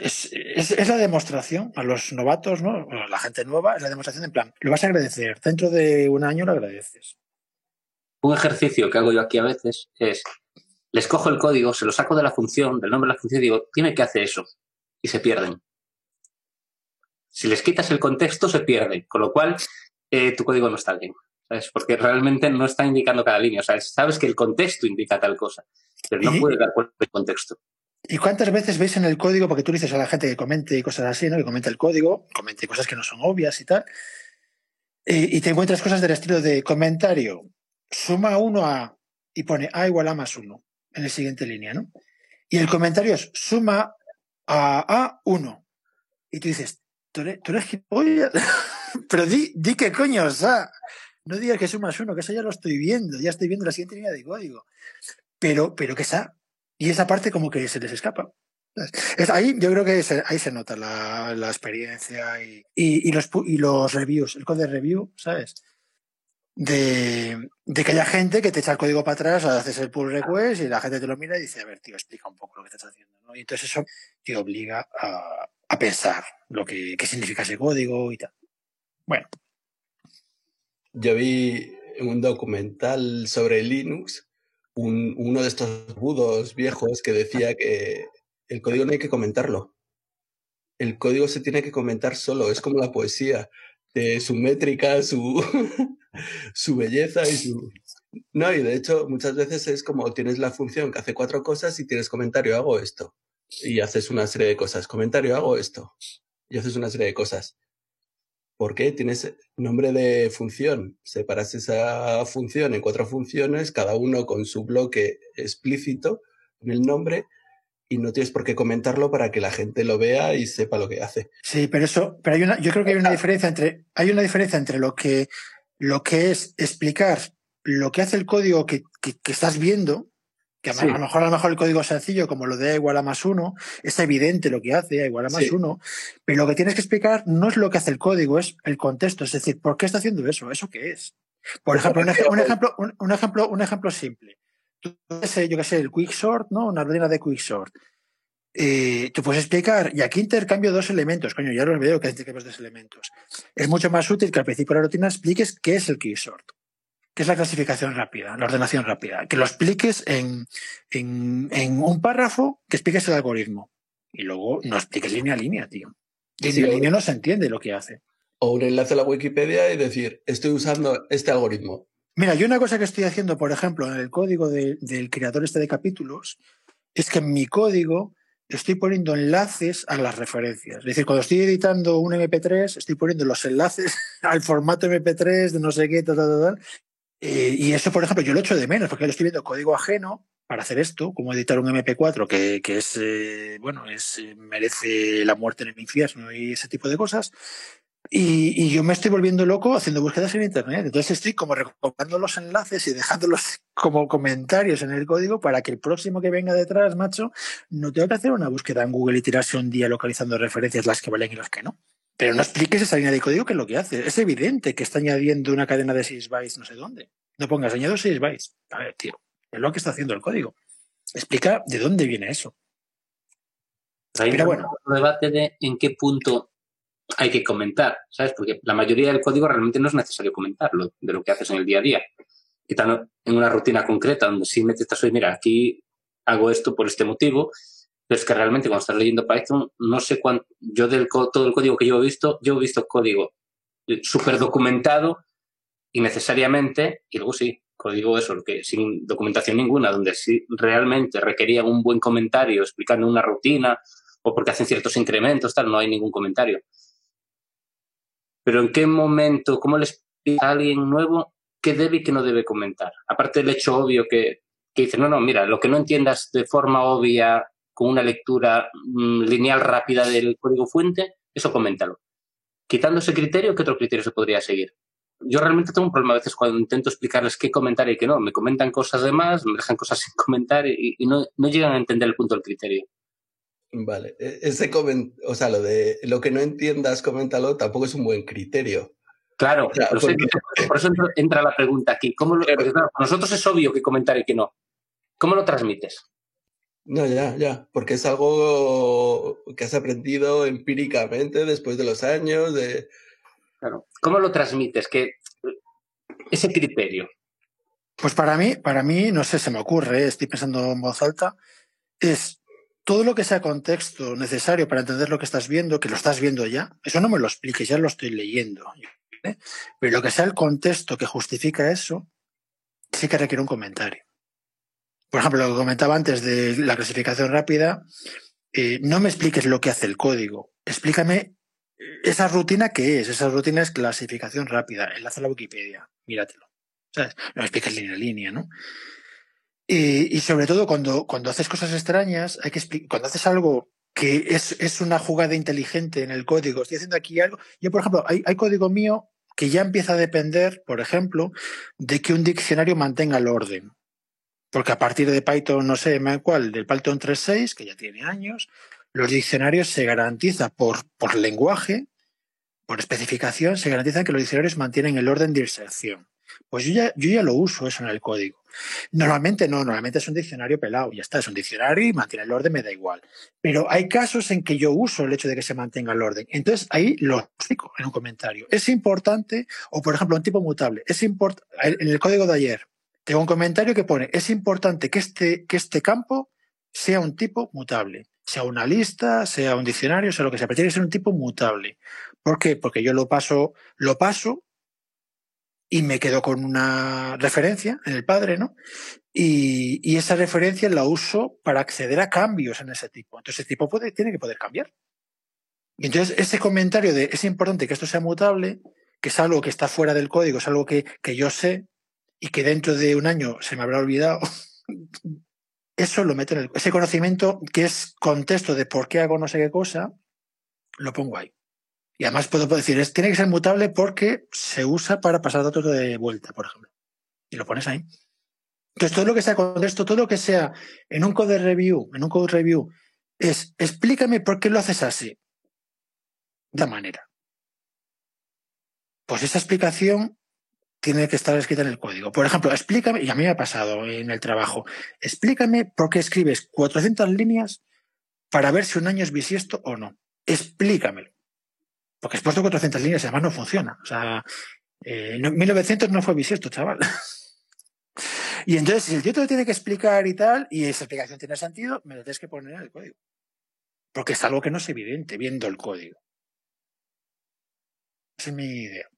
es, es, es la demostración a los novatos, ¿no? A la gente nueva, es la demostración en plan, lo vas a agradecer, dentro de un año lo agradeces. Un ejercicio que hago yo aquí a veces es, les cojo el código, se lo saco de la función, del nombre de la función y digo, dime qué hace eso. Y se pierden. Si les quitas el contexto, se pierden. Con lo cual, eh, tu código no está bien. ¿sabes? Porque realmente no está indicando cada línea. O sea, sabes que el contexto indica tal cosa, pero no ¿Y? puede dar cuenta del contexto. ¿Y cuántas veces veis en el código, porque tú dices a la gente que comente y cosas así, ¿no? Que comente el código, comente cosas que no son obvias y tal, y te encuentras cosas del estilo de comentario, suma uno a, y pone a igual a más uno en la siguiente línea, ¿no? Y el comentario es suma a a uno. Y tú dices, tú eres, tú eres pero di, di qué coño, o sea, no digas que sumas uno, que eso ya lo estoy viendo, ya estoy viendo la siguiente línea de código. Pero, pero que esa, y esa parte como que se les escapa. Es, ahí yo creo que se, ahí se nota la, la experiencia y, y, y, los, y los reviews, el code review, ¿sabes? De, de, que haya gente que te echa el código para atrás, haces el pull request y la gente te lo mira y dice, a ver, tío, explica un poco lo que estás haciendo. ¿no? Y entonces eso te obliga a, a pensar lo que, qué significa ese código y tal. Bueno. Yo vi un documental sobre Linux, un, uno de estos budos viejos que decía que el código no hay que comentarlo. El código se tiene que comentar solo, es como la poesía, de su métrica, su, su belleza y su... No, y de hecho muchas veces es como tienes la función que hace cuatro cosas y tienes comentario, hago esto. Y haces una serie de cosas. Comentario, hago esto. Y haces una serie de cosas. ¿Por qué? Tienes nombre de función. Separas esa función en cuatro funciones, cada uno con su bloque explícito en el nombre, y no tienes por qué comentarlo para que la gente lo vea y sepa lo que hace. Sí, pero eso, pero hay una, yo creo que hay una diferencia entre, hay una diferencia entre lo que, lo que es explicar lo que hace el código que, que, que estás viendo, que a, sí. a, lo mejor a lo mejor el código sencillo, como lo de A igual a más uno, es evidente lo que hace, A igual a más sí. uno, pero lo que tienes que explicar no es lo que hace el código, es el contexto, es decir, ¿por qué está haciendo eso? ¿Eso qué es? Por ejemplo, un, un ejemplo, un, un, ejemplo, un ejemplo simple. Tú, yo qué sé, el quicksort, ¿no? Una ordena de quicksort. Eh, tú puedes explicar, y aquí intercambio dos elementos, coño, ya los veo que intercambios dos elementos. Es mucho más útil que al principio de la rutina expliques qué es el quicksort, qué es la clasificación rápida, la ordenación rápida, que lo expliques en, en, en un párrafo, que expliques el algoritmo. Y luego no expliques línea a línea, tío. Línea a línea no se entiende lo que hace. O un enlace a la Wikipedia y decir, estoy usando este algoritmo. Mira, yo una cosa que estoy haciendo, por ejemplo, en el código de- del creador este de capítulos, es que en mi código estoy poniendo enlaces a las referencias. Es decir, cuando estoy editando un MP3, estoy poniendo los enlaces al formato MP3 de no sé qué, tal, tal, tal, tal. Eh, y eso, por ejemplo, yo lo echo de menos, porque yo estoy viendo código ajeno para hacer esto, como editar un MP4 que, que es, eh, bueno, es, eh, merece la muerte en el infierno y ese tipo de cosas. Y, y yo me estoy volviendo loco haciendo búsquedas en Internet. Entonces estoy como recopilando los enlaces y dejándolos como comentarios en el código para que el próximo que venga detrás, macho, no tenga que hacer una búsqueda en Google y tirarse un día localizando referencias, las que valen y las que no. Pero no expliques esa línea de código que es lo que hace. Es evidente que está añadiendo una cadena de 6 bytes no sé dónde. No pongas añado 6 bytes. A ver, tío, es lo que está haciendo el código. Explica de dónde viene eso. Ahí Pero bueno. otro debate de en qué punto hay que comentar, ¿sabes? Porque la mayoría del código realmente no es necesario comentarlo de lo que haces en el día a día. Quitando en una rutina concreta donde sí metes, oye, mira, aquí hago esto por este motivo, pero es que realmente cuando estás leyendo Python, no sé cuánto, yo del todo el código que yo he visto, yo he visto código súper documentado innecesariamente, y luego sí, código eso, que sin documentación ninguna, donde sí realmente requería un buen comentario explicando una rutina o porque hacen ciertos incrementos, tal, no hay ningún comentario. Pero ¿en qué momento, cómo le explica a alguien nuevo qué debe y qué no debe comentar? Aparte del hecho obvio que, que dice, no, no, mira, lo que no entiendas de forma obvia con una lectura mm, lineal rápida del código fuente, eso coméntalo. Quitando ese criterio, ¿qué otro criterio se podría seguir? Yo realmente tengo un problema a veces cuando intento explicarles qué comentar y qué no. Me comentan cosas de más, me dejan cosas sin comentar y, y no, no llegan a entender el punto del criterio. Vale, e- ese comen- o sea, lo de lo que no entiendas, coméntalo, tampoco es un buen criterio. Claro, sé, por eso entra, la pregunta aquí. ¿Cómo lo- claro, nosotros es obvio que comentar y que no. ¿Cómo lo transmites? No, ya, ya, porque es algo que has aprendido empíricamente después de los años, de... Claro. ¿Cómo lo transmites? Que ese criterio. Pues para mí, para mí, no sé, se me ocurre, estoy pensando en voz alta, es todo lo que sea contexto necesario para entender lo que estás viendo, que lo estás viendo ya, eso no me lo expliques, ya lo estoy leyendo. ¿eh? Pero lo que sea el contexto que justifica eso, sí que requiere un comentario. Por ejemplo, lo que comentaba antes de la clasificación rápida, eh, no me expliques lo que hace el código, explícame esa rutina que es. Esa rutina es clasificación rápida, enlace a la Wikipedia, míratelo. ¿sabes? No me expliques línea a línea, ¿no? Y, sobre todo cuando, cuando haces cosas extrañas, hay que cuando haces algo que es, es una jugada inteligente en el código, estoy haciendo aquí algo. Yo, por ejemplo, hay, hay código mío que ya empieza a depender, por ejemplo, de que un diccionario mantenga el orden. Porque a partir de Python, no sé cuál, del Python 3.6, que ya tiene años, los diccionarios se garantiza por, por lenguaje, por especificación, se garantiza que los diccionarios mantienen el orden de inserción. Pues yo ya, yo ya lo uso eso en el código. Normalmente no, normalmente es un diccionario pelado, ya está, es un diccionario y mantiene el orden, me da igual. Pero hay casos en que yo uso el hecho de que se mantenga el orden. Entonces ahí lo explico en un comentario. Es importante, o por ejemplo, un tipo mutable, es import en el código de ayer, tengo un comentario que pone, es importante que este, que este campo sea un tipo mutable, sea una lista, sea un diccionario, sea lo que sea, pero tiene que ser un tipo mutable. ¿Por qué? Porque yo lo paso, lo paso y me quedo con una referencia en el padre, ¿no? Y, y, esa referencia la uso para acceder a cambios en ese tipo. Entonces, ese tipo puede, tiene que poder cambiar. Y entonces, ese comentario de es importante que esto sea mutable, que es algo que está fuera del código, es algo que, que yo sé y que dentro de un año se me habrá olvidado, eso lo meto en el, ese conocimiento que es contexto de por qué hago no sé qué cosa, lo pongo ahí. Y además puedo decir, es, tiene que ser mutable porque se usa para pasar datos de vuelta, por ejemplo. Y lo pones ahí. Entonces, todo lo que sea contexto, todo lo que sea en un code review, en un code review, es explícame por qué lo haces así. De manera. Pues esa explicación tiene que estar escrita en el código. Por ejemplo, explícame, y a mí me ha pasado en el trabajo, explícame por qué escribes 400 líneas para ver si un año es bisiesto o no. Explícamelo. Porque expuesto 400 líneas y además no funciona. O sea, eh, en 1900 no fue bisiesto, chaval. y entonces, si el tío te lo tiene que explicar y tal, y esa explicación tiene sentido, me lo tienes que poner en el código. porque es algo que no es evidente viendo el código. Esa es mi idea.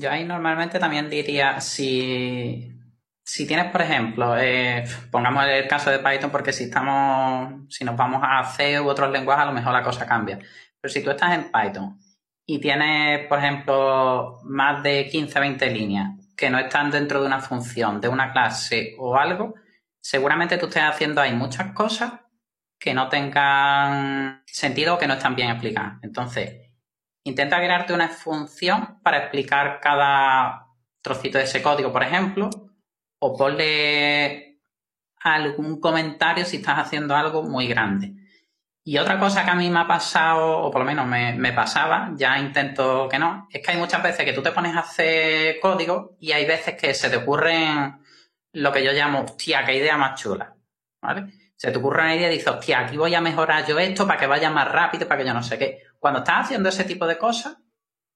Yo ahí normalmente también diría, si, si tienes, por ejemplo, eh, pongamos el caso de Python, porque si estamos, si nos vamos a C u otros lenguajes, a lo mejor la cosa cambia. Pero si tú estás en Python y tienes, por ejemplo, más de 15, 20 líneas que no están dentro de una función, de una clase o algo, seguramente tú estés haciendo ahí muchas cosas que no tengan sentido o que no están bien explicadas. Entonces, intenta crearte una función para explicar cada trocito de ese código, por ejemplo, o ponle algún comentario si estás haciendo algo muy grande. Y otra cosa que a mí me ha pasado, o por lo menos me, pasaba, ya intento que no, es que hay muchas veces que tú te pones a hacer código y hay veces que se te ocurren lo que yo llamo, hostia, qué idea más chula, ¿vale? Se te ocurre una idea y dices, hostia, aquí voy a mejorar yo esto para que vaya más rápido, para que yo no sé qué. Cuando estás haciendo ese tipo de cosas,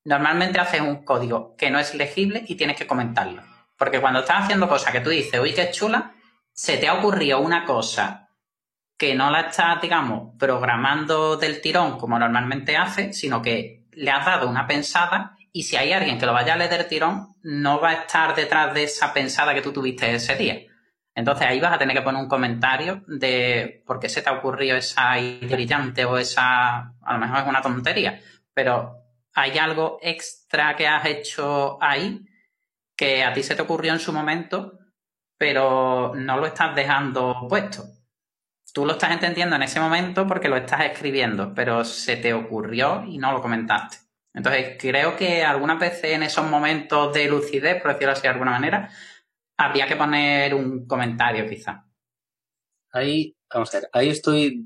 normalmente haces un código que no es legible y tienes que comentarlo. Porque cuando estás haciendo cosas que tú dices, uy, qué chula, se te ha ocurrido una cosa que no la estás, digamos, programando del tirón como normalmente hace, sino que le has dado una pensada y si hay alguien que lo vaya a leer del tirón, no va a estar detrás de esa pensada que tú tuviste ese día. Entonces ahí vas a tener que poner un comentario de por qué se te ha ocurrido esa idea brillante o esa, a lo mejor es una tontería, pero hay algo extra que has hecho ahí que a ti se te ocurrió en su momento, pero no lo estás dejando puesto. Tú lo estás entendiendo en ese momento porque lo estás escribiendo, pero se te ocurrió y no lo comentaste. Entonces, creo que algunas veces en esos momentos de lucidez, por decirlo así de alguna manera, habría que poner un comentario quizá. Ahí, vamos a ver, ahí estoy,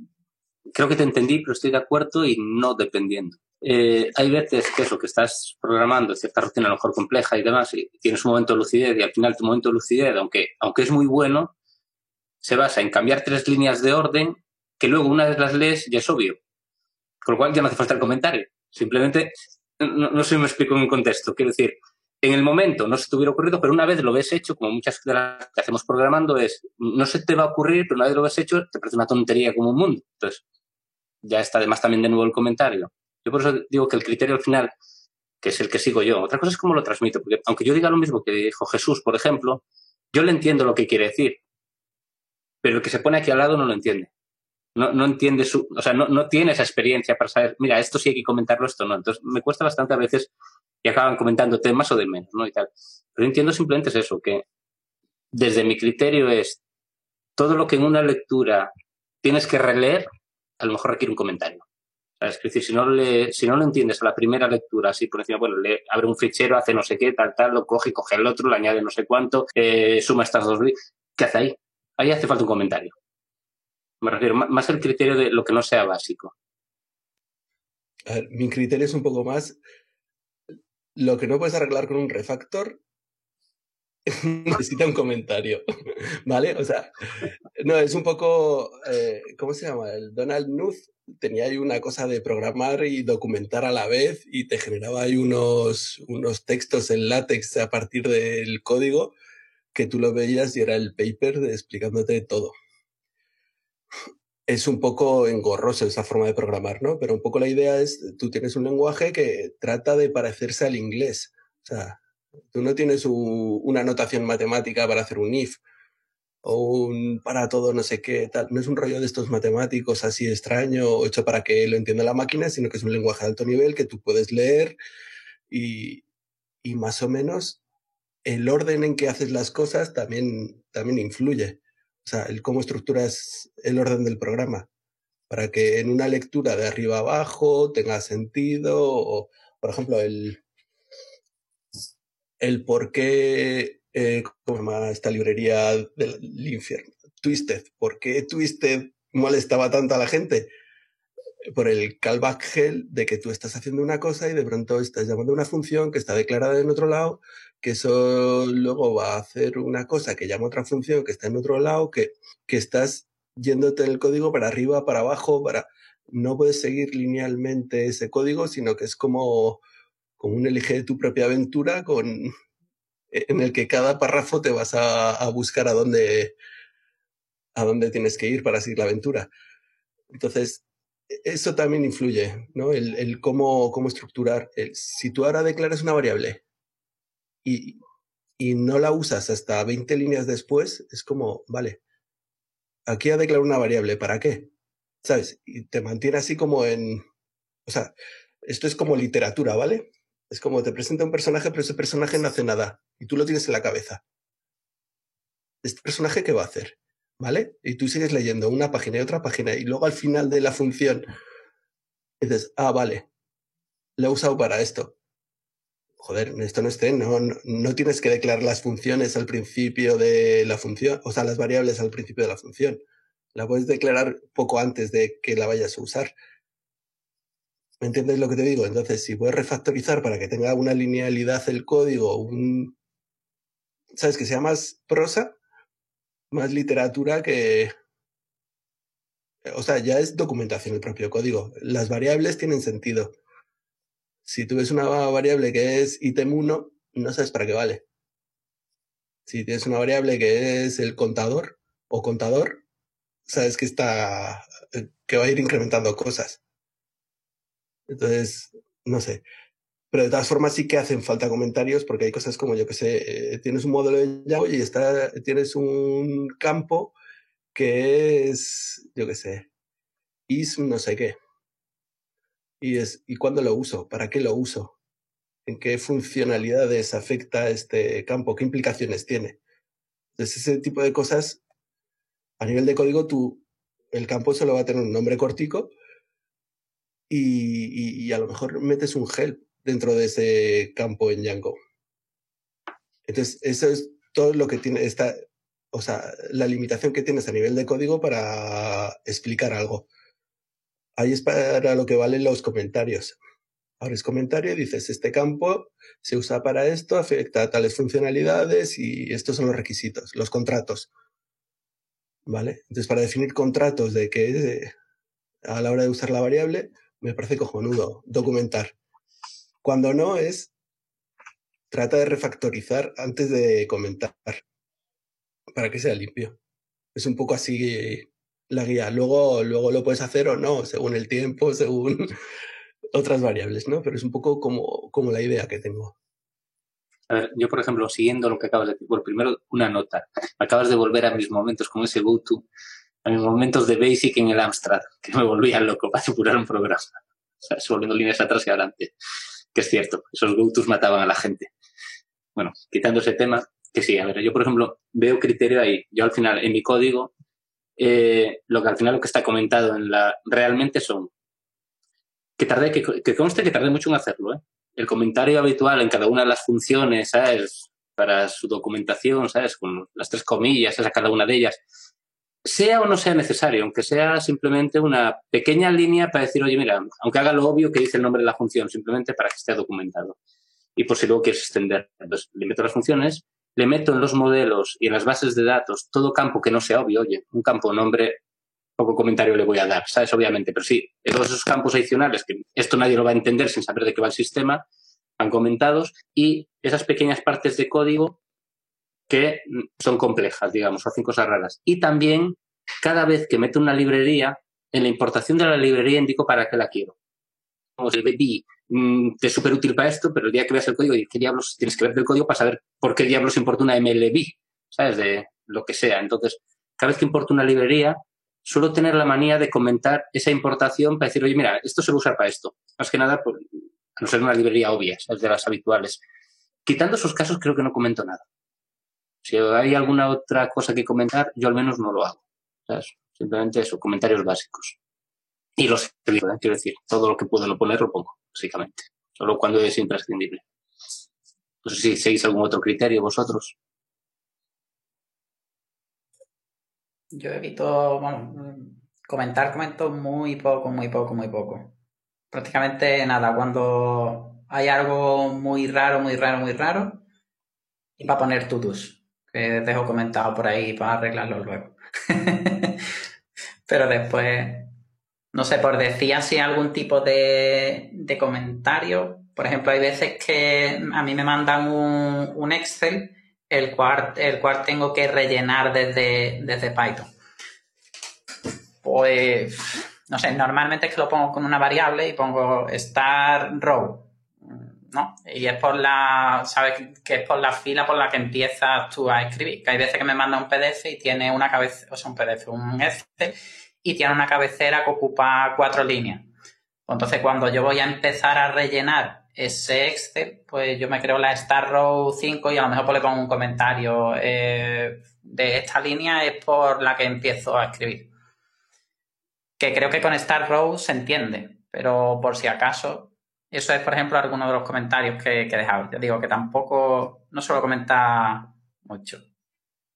creo que te entendí, pero estoy de acuerdo y no dependiendo. Eh, hay veces que eso, que estás programando cierta rutina a lo mejor compleja y demás, y tienes un momento de lucidez y al final tu momento de lucidez, aunque, aunque es muy bueno, se basa en cambiar tres líneas de orden que luego una vez las lees ya es obvio. Con lo cual ya no hace falta el comentario. Simplemente, no, no sé si me explico en un contexto. Quiero decir, en el momento no se te hubiera ocurrido, pero una vez lo ves hecho, como muchas de las que hacemos programando, es, no se te va a ocurrir, pero una vez lo ves hecho, te parece una tontería como un mundo. Entonces, ya está además también de nuevo el comentario. Yo por eso digo que el criterio al final, que es el que sigo yo, otra cosa es cómo lo transmito, porque aunque yo diga lo mismo que dijo Jesús, por ejemplo, yo le entiendo lo que quiere decir, pero el que se pone aquí al lado no lo entiende. No, no entiende su, o sea, no, no tiene esa experiencia para saber, mira, esto sí hay que comentarlo, esto no. Entonces, me cuesta bastante a veces y acaban comentando temas o de menos, ¿no? Y tal. Pero entiendo simplemente es eso, que desde mi criterio es todo lo que en una lectura tienes que releer, a lo mejor requiere un comentario. Es decir, si no, lo entiendes a la primera lectura, así por encima, bueno, le abre un fichero, hace no sé qué, tal, tal, lo coge, coge el otro, le añade no sé cuánto, eh, suma estas dos. ¿Qué hace ahí? Ahí hace falta un comentario. Me refiero más al criterio de lo que no sea básico. Mi criterio es un poco más lo que no puedes arreglar con un refactor necesita un comentario, ¿vale? O sea, no, es un poco, eh, ¿cómo se llama? El Donald Knuth tenía ahí una cosa de programar y documentar a la vez y te generaba ahí unos, unos textos en látex a partir del código que tú lo veías y era el paper explicándote todo. Es un poco engorroso esa forma de programar, ¿no? Pero un poco la idea es, tú tienes un lenguaje que trata de parecerse al inglés. O sea, tú no tienes una notación matemática para hacer un if o un para todo no sé qué, tal. No es un rollo de estos matemáticos así extraño, hecho para que lo entienda la máquina, sino que es un lenguaje de alto nivel que tú puedes leer y, y más o menos el orden en que haces las cosas también, también influye. O sea, el cómo estructuras el orden del programa para que en una lectura de arriba abajo tenga sentido. O, por ejemplo, el, el por qué, eh, ¿cómo se llama esta librería del infierno? Twisted. ¿Por qué Twisted molestaba tanto a la gente? Por el callback de que tú estás haciendo una cosa y de pronto estás llamando a una función que está declarada en otro lado, que eso luego va a hacer una cosa que llama otra función que está en otro lado, que, que estás yéndote el código para arriba, para abajo, para no puedes seguir linealmente ese código, sino que es como como un elige de tu propia aventura con, en el que cada párrafo te vas a, buscar a dónde, a dónde tienes que ir para seguir la aventura. Entonces, eso también influye, ¿no? El, el cómo, cómo estructurar. si tú ahora declaras una variable y, no la usas hasta 20 líneas después, es como, vale, aquí ha declarado una variable, ¿para qué? ¿Sabes? Y te mantiene así como en... O sea, esto es como literatura, ¿vale? Es como te presenta un personaje, pero ese personaje no hace nada y tú lo tienes en la cabeza. ¿Este personaje qué va a hacer? ¿Vale? Y tú sigues leyendo una página y otra página y luego al final de la función dices, ah, vale, lo he usado para esto. Joder, esto no esté, no, no, no tienes que declarar las funciones al principio de la función, o sea, las variables al principio de la función. La puedes declarar poco antes de que la vayas a usar. ¿Me entiendes lo que te digo? Entonces, si puedes refactorizar para que tenga una linealidad el código, un, ¿sabes? Que sea más prosa, más literatura que... O sea, ya es documentación el propio código. Las variables tienen sentido. Si tú ves una variable que es item 1, no sabes para qué vale. Si tienes una variable que es el contador o contador, sabes que está que va a ir incrementando cosas. Entonces, no sé. Pero de todas formas sí que hacen falta comentarios porque hay cosas como, yo que sé, eh, tienes un modelo de Java y está, tienes un campo que es, yo que sé, is no sé qué. Y es, ¿y cuándo lo uso? ¿Para qué lo uso? ¿En qué funcionalidades afecta este campo? ¿Qué implicaciones tiene? Entonces, ese tipo de cosas, a nivel de código, tú, el campo solo va a tener un nombre cortico y, y a lo mejor metes un help dentro de ese campo en Django. Entonces, eso es todo lo que tiene esta, o sea, la limitación que tienes a nivel de código para explicar algo. Ahí es para lo que valen los comentarios. Abres comentario y dices, este campo se usa para esto, afecta a tales funcionalidades y estos son los requisitos, los contratos. ¿Vale? Entonces, para definir contratos de que a la hora de usar la variable, me parece cojonudo documentar. Cuando no es, trata de refactorizar antes de comentar para que sea limpio. Es un poco así la guía. Luego, luego lo puedes hacer o no, según el tiempo, según otras variables, ¿no? Pero es un poco como, como la idea que tengo. A ver, yo, por ejemplo, siguiendo lo que acabas de decir, bueno, primero una nota. Acabas de volver a mis momentos con ese GoTo, a mis momentos de Basic en el Amstrad, que me volvían loco para apurar un programa. O sea, volviendo líneas atrás y adelante que es cierto, esos GoTos mataban a la gente. Bueno, quitando ese tema, que sí, a ver, yo por ejemplo veo criterio ahí, yo al final en mi código, eh, lo que al final lo que está comentado realmente son, que tardé, que, conste que tardé mucho en hacerlo, ¿eh? El comentario habitual en cada una de las funciones, ¿sabes? Para su documentación, ¿sabes? Con las tres comillas. A cada una de ellas sea o no sea necesario, aunque sea simplemente una pequeña línea para decir, oye, mira, aunque haga lo obvio que dice el nombre de la función, simplemente para que esté documentado. Y por si luego quieres extender, entonces le meto las funciones, le meto en los modelos y en las bases de datos todo campo que no sea obvio, oye, un campo nombre, poco comentario le voy a dar, ¿sabes? Obviamente, pero sí, todos esos campos adicionales, que esto nadie lo va a entender sin saber de qué va el sistema, han comentados, y esas pequeñas partes de código que son complejas, digamos, o hacen cosas raras. Y también, cada vez que meto una librería, en la importación de la librería indico para qué la quiero. Como si mm, es súper útil para esto, pero el día que veas el código, ¿qué diablos? Tienes que ver el código para saber por qué diablos importa una MLB, ¿sabes? De lo que sea. Entonces, cada vez que importo una librería, suelo tener la manía de comentar esa importación para decir, oye, mira, esto se va a usar para esto. Más que nada, a no ser una librería obvia, es de las habituales. Quitando esos casos, creo que no comento nada. Si hay alguna otra cosa que comentar, yo al menos no lo hago. Simplemente eso, comentarios básicos. Y los ¿eh? quiero decir, todo lo que puedo no poner lo pongo, básicamente. Solo cuando es imprescindible. No sé si seguís algún otro criterio vosotros. Yo evito, bueno, comentar, comento muy poco, muy poco, muy poco. Prácticamente nada. Cuando hay algo muy raro, muy raro, muy raro, y para poner tutus que dejo comentado por ahí para arreglarlo luego. Pero después, no sé, por decir así algún tipo de, de comentario. Por ejemplo, hay veces que a mí me mandan un, un Excel, el cual, el tengo que rellenar desde, desde Python. Pues no sé, normalmente es que lo pongo con una variable y pongo start row, ¿no? Y es por la, sabes que es por la fila por la que empiezas tú a escribir. Que hay veces que me manda un PDF y tiene una cabecera, o sea, un PDF, un Excel, y tiene una cabecera que ocupa cuatro líneas. Entonces, cuando yo voy a empezar a rellenar ese Excel, pues yo me creo la Star Row 5 y a lo mejor pues le pongo un comentario eh, de esta línea es por la que empiezo a escribir. Que creo que con Star Row se entiende, pero por si acaso, eso es, por ejemplo, alguno de los comentarios que, que he dejado. Yo digo que tampoco, no suelo comentar mucho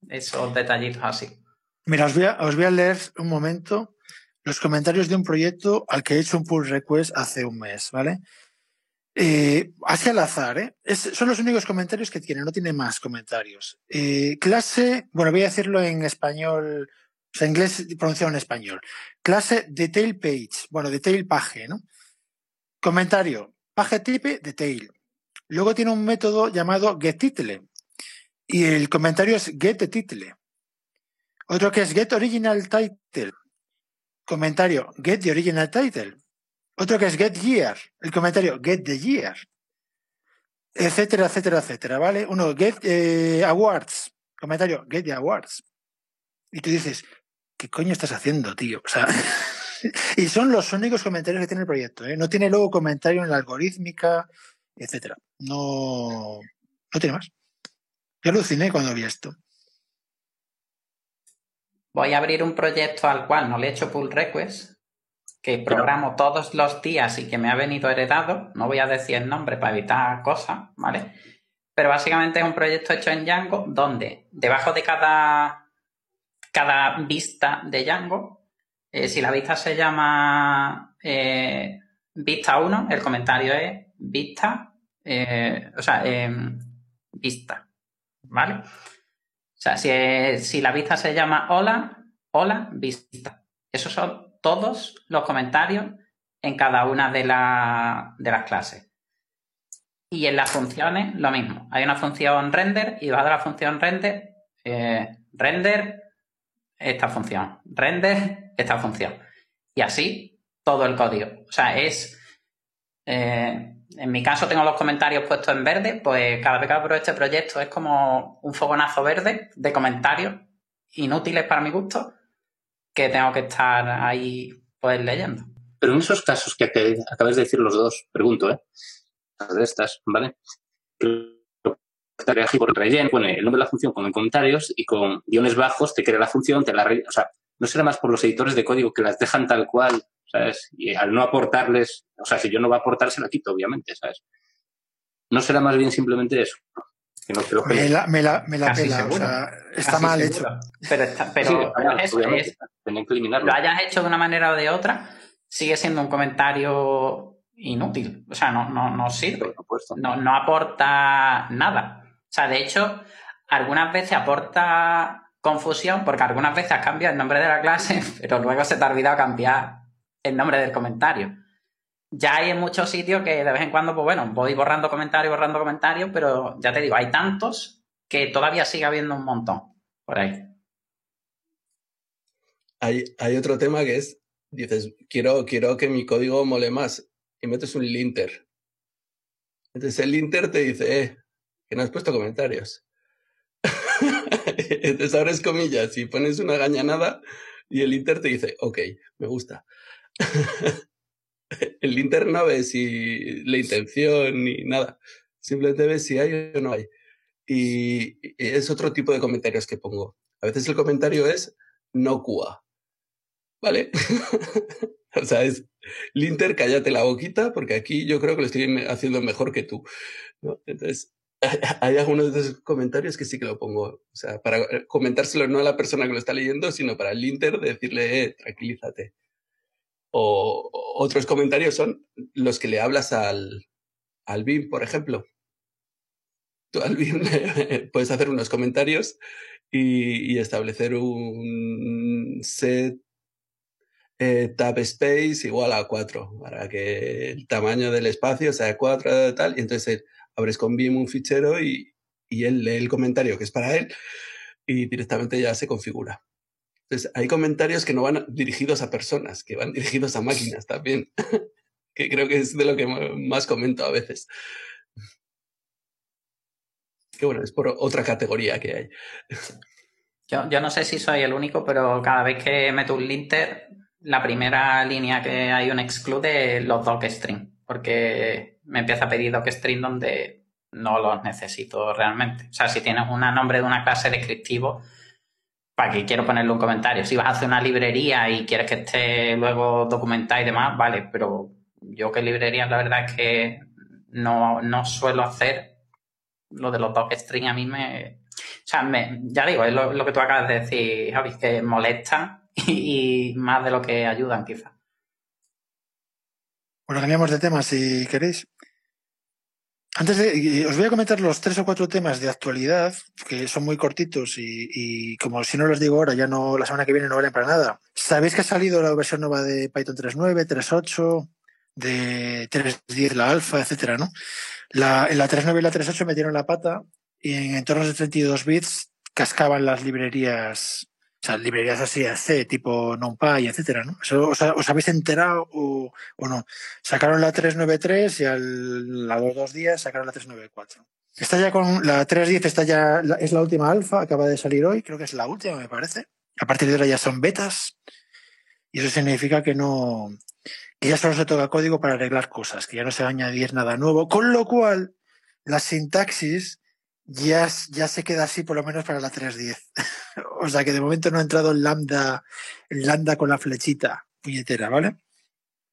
esos detallitos así. Mira, os voy, a, os voy a leer un momento los comentarios de un proyecto al que he hecho un pull request hace un mes, ¿vale? Eh, así al azar, ¿eh? Son los únicos comentarios que tiene, no tiene más comentarios. Eh, clase, bueno, voy a decirlo en español, o sea, inglés pronunciado en español. Clase detail page, bueno, detail page, ¿no? Comentario, page type detail. Luego tiene un método llamado getTitle y el comentario es getTitle. Otro que es get original title. Comentario, get the original title. Otro que es get year. El comentario, get the year. Etcétera, etcétera, etcétera, ¿vale? Uno, get eh, awards. Comentario, get the awards. Y tú dices, ¿qué coño estás haciendo, tío? O sea, y son los únicos comentarios que tiene el proyecto, ¿eh? No tiene luego comentario en la algorítmica, etcétera. No, no tiene más. Yo aluciné cuando vi esto. Voy a abrir un proyecto al cual no le he hecho pull request, que programo todos los días y que me ha venido heredado. No voy a decir el nombre para evitar cosas, ¿vale? Pero básicamente es un proyecto hecho en Django donde debajo de cada, cada vista de Django, eh, si la vista se llama eh, vista 1, el comentario es vista, eh, o sea, em, vista, ¿vale? Sea, si, si la vista se llama hola, hola, vista. Esos son todos los comentarios en cada una de, de las clases. Y en las funciones, lo mismo. Hay una función render y debajo de la función render, eh, render esta función, render esta función. Y así todo el código. O sea, es eh, en mi caso tengo los comentarios puestos en verde, pues cada vez que abro este proyecto es como un fogonazo verde de comentarios inútiles para mi gusto que tengo que estar ahí pues leyendo. Pero en esos casos que acabas de decir los dos, pregunto, ¿eh? De estas, ¿vale? Por relleno, pone el nombre de la función con comentarios y con guiones bajos te crea la función, te la O sea, no será más por los editores de código que las dejan tal cual ¿sabes? Y al no aportarles, o sea, si yo no va a aportar, se la quito, obviamente, ¿sabes? ¿No será más bien simplemente eso? Que no creo que me, la, me la, me la pela, o sea, está mal hecho. Pero, está, pero sí, es, que eliminarlo. lo hayas hecho de una manera o de otra, sigue siendo un comentario inútil. O sea, no, no, no sirve. No, no aporta nada. O sea, de hecho, algunas veces aporta confusión porque algunas veces has cambiado el nombre de la clase, pero luego se te ha olvidado cambiar el nombre del comentario. Ya hay en muchos sitios que de vez en cuando, pues bueno, voy borrando comentarios, borrando comentarios, pero ya te digo, hay tantos que todavía sigue habiendo un montón por ahí. Hay, hay otro tema que es, dices, quiero, quiero que mi código mole más y metes un linter. Entonces el linter te dice, eh, que no has puesto comentarios. Entonces abres comillas y pones una gañanada y el linter te dice, ok, me gusta. el Inter no ve si la intención ni nada. Simplemente ve si hay o no hay. Y, es otro tipo de comentarios que pongo. A veces el comentario es no cua. ¿Vale? o sea, es Linter, cállate la boquita, porque aquí yo creo que lo estoy haciendo mejor que tú. Entonces, hay algunos de esos comentarios que sí que lo pongo. O sea, para comentárselo no a la persona que lo está leyendo, sino para el Linter decirle, eh, tranquilízate. O otros comentarios son los que le hablas al, al BIM, por ejemplo. Tú al BIM puedes hacer unos comentarios y, establecer un set eh, tab space igual a 4 para que el tamaño del espacio sea 4 tal. Y entonces abres con BIM un fichero y, y él lee el comentario que es para él y directamente ya se configura. Hay comentarios que no van dirigidos a personas, que van dirigidos a máquinas también, que creo que es de lo que más comento a veces. Que bueno, es por otra categoría que hay. Yo, yo no sé si soy el único, pero cada vez que meto un linter, la primera línea que hay un exclude los docstring, porque me empieza a pedir docstring donde no los necesito realmente. O sea, si tienes un nombre de una clase descriptivo, ¿para qué quiero ponerle un comentario? Si vas a hacer una librería y quieres que esté luego documentada y demás, vale, pero yo que librería la verdad es que no, no suelo hacer lo de los docstring a mí me... O sea, me, ya digo, es lo, lo, que tú acabas de decir, Javi, que molesta y, más de lo que ayudan, quizá. Bueno, cambiamos de tema si queréis. Antes de, os voy a comentar los tres o cuatro temas de actualidad, que son muy cortitos y, y, como si no los digo ahora, ya no, la semana que viene no valen para nada. Sabéis que ha salido la versión nueva de Python 3.9, 3.8, de 3.10 la alfa, etcétera, ¿no? La, en la 3.9 y la 3.8 metieron la pata y en entornos de 32 bits cascaban las librerías o sea, librerías así C, tipo NumPy, etcétera, ¿no? os, os, habéis enterado o, o, no? Sacaron la 393 y al, a los dos días sacaron la 394. Está ya con la 310, está ya, es la última alfa, acaba de salir hoy, creo que es la última, me parece. A partir de ahora ya son betas. Y eso significa que no, que ya solo se toca código para arreglar cosas, que ya no se va a añadir nada nuevo. Con lo cual, la sintaxis ya, ya se queda así por lo menos para la 310. o sea que de momento no ha entrado el lambda, el lambda con la flechita puñetera, ¿vale?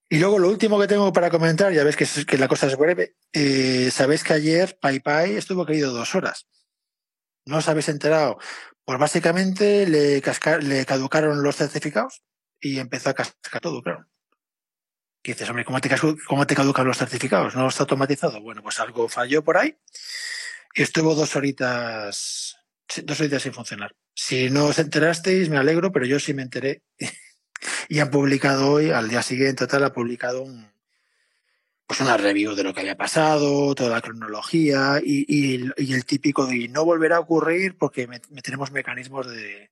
Y luego lo último que tengo para comentar, ya ves que, que la cosa es breve, eh, sabéis que ayer PayPay estuvo caído dos horas. ¿No os habéis enterado? Pues básicamente le, casca, le caducaron los certificados y empezó a cascar todo, claro. Y dices, hombre, ¿cómo te, ¿cómo te caducan los certificados? ¿No está automatizado? Bueno, pues algo falló por ahí estuvo dos horitas, dos horitas sin funcionar. Si no os enterasteis, me alegro, pero yo sí me enteré. y han publicado hoy, al día siguiente, tal, ha publicado pues una review de lo que había pasado, toda la cronología y, y, el típico de no volverá a ocurrir porque me tenemos mecanismos de,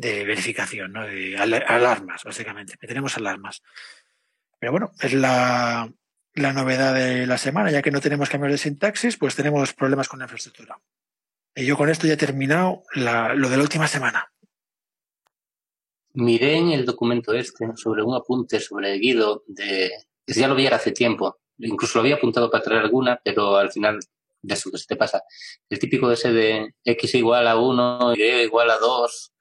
de verificación, ¿no? de alarmas, básicamente. tenemos alarmas. Pero bueno, es la, la novedad de la semana, ya que no tenemos cambios de sintaxis, pues tenemos problemas con la infraestructura. Y yo con esto ya he terminado lo de la última semana. Miré en el documento este sobre un apunte sobre Guido de... Ya lo vi hace tiempo. Incluso lo había apuntado para traer alguna, pero al final de eso que se te pasa. El típico ese de x igual a 1, y igual a 2,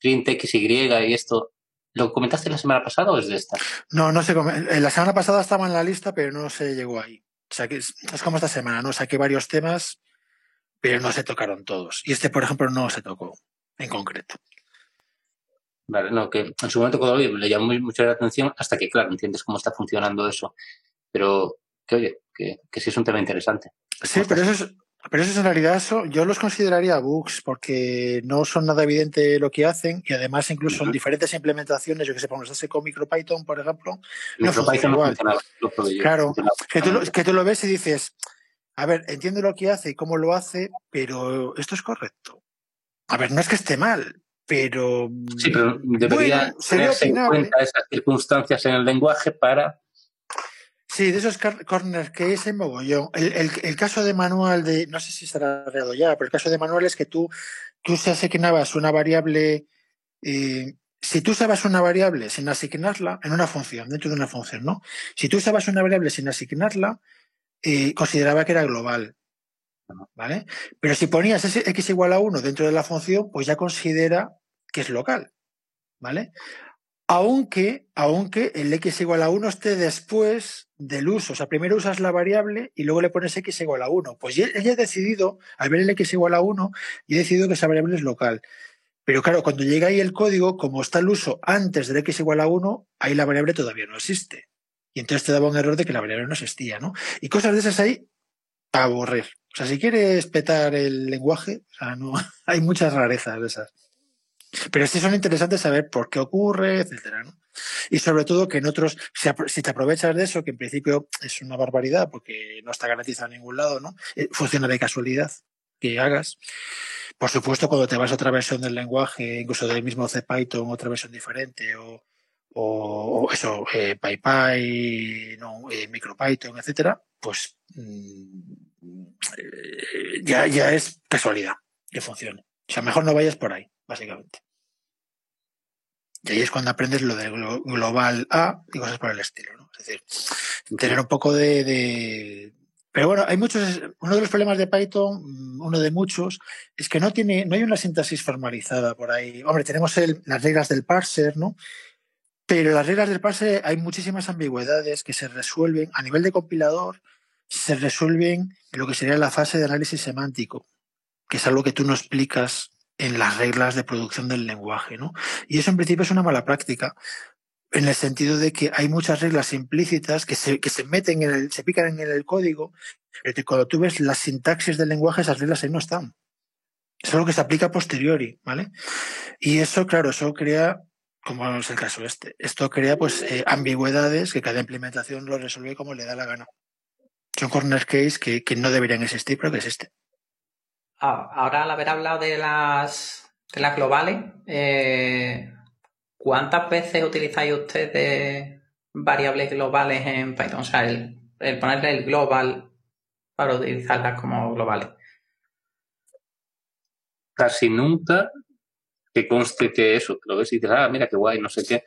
print x, y esto. ¿Lo comentaste la semana pasada o es de esta? No, no sé. La semana pasada estaba en la lista, pero no se llegó ahí. O sea, que es, es como esta semana, ¿no? Saqué varios temas, pero no se tocaron todos. Y este, por ejemplo, no se tocó en concreto. Vale, no, que en su momento cuando lo le llamó mucho la atención hasta que, claro, entiendes cómo está funcionando eso. Pero que, oye, que, que sí es un tema interesante. Sí, pero eso es, pero eso es en realidad eso, yo los consideraría bugs porque no son nada evidente lo que hacen y además incluso en diferentes implementaciones, yo que sé, ese con MicroPython, por ejemplo, no funciona igual. No claro, que tú, que tú lo ves y dices, a ver, entiendo lo que hace y cómo lo hace, pero esto es correcto. A ver, no es que esté mal, pero... Sí, pero debería bueno, tenerse en cuenta esas circunstancias en el lenguaje para Sí, de esos corners que es en mogollón. El, el, el, caso de manual de, no sé si estará arreglado ya, pero el caso de manual es que tú, tú se asignabas una variable, eh, si tú usabas una variable sin asignarla en una función, dentro de una función, ¿no? Si tú usabas una variable sin asignarla, eh, consideraba que era global. ¿Vale? Pero si ponías ese x igual a 1 dentro de la función, pues ya considera que es local. ¿Vale? Aunque, aunque el x igual a 1 esté después del uso. O sea, primero usas la variable y luego le pones x igual a 1. Pues ella ha decidido, al ver el x igual a 1, y ha decidido que esa variable es local. Pero claro, cuando llega ahí el código, como está el uso antes del x igual a 1, ahí la variable todavía no existe. Y entonces te daba un error de que la variable no existía, ¿no? Y cosas de esas ahí a aburrir. O sea, si quieres petar el lenguaje, o sea, no, hay muchas rarezas de esas. Pero sí son interesantes saber por qué ocurre, etcétera, ¿no? Y sobre todo que en otros, si te aprovechas de eso, que en principio es una barbaridad porque no está garantizado en ningún lado, ¿no? Eh, funciona de casualidad. que hagas. Por supuesto, cuando te vas a otra versión del lenguaje, incluso del mismo CPython, otra versión diferente, o, eso, eh, PyPy, no, eh, MicroPython, etcétera, pues mm, eh, ya, ya es casualidad que funcione. O sea, mejor no vayas por ahí, básicamente. Y ahí es cuando aprendes lo de global A y cosas por el estilo, ¿no? Es decir, tener un poco de, pero bueno, hay muchos. Uno de los problemas de Python, mm, uno de muchos, es que no tiene, no hay una sintaxis formalizada por ahí. Hombre, tenemos las reglas del parser, ¿no? Pero las reglas del parser hay muchísimas ambigüedades que se resuelven a nivel de compilador, se resuelven en lo que sería la fase de análisis semántico, que es algo que tú no explicas en las reglas de producción del lenguaje, ¿no? Y eso en principio es una mala práctica, en el sentido de que hay muchas reglas implícitas que se, que se meten en el, se pican en el código, pero que cuando tú ves la sintaxis del lenguaje, esas reglas ahí no están. Es algo que se aplica a posteriori, ¿vale? Y eso, claro, eso crea, como es el caso este, esto crea pues eh, ambigüedades que cada implementación lo resuelve como le da la gana. Son corner case que, que no deberían existir, pero que existen. Ahora, al haber hablado de las, de las globales, eh, ¿Cuántas veces utilizáis ustedes variables globales en Python? O sea, el, ponerle el global para utilizarlas como globales. Casi nunca que conste que eso, que lo ves y dices, ah, mira qué guay, no sé qué.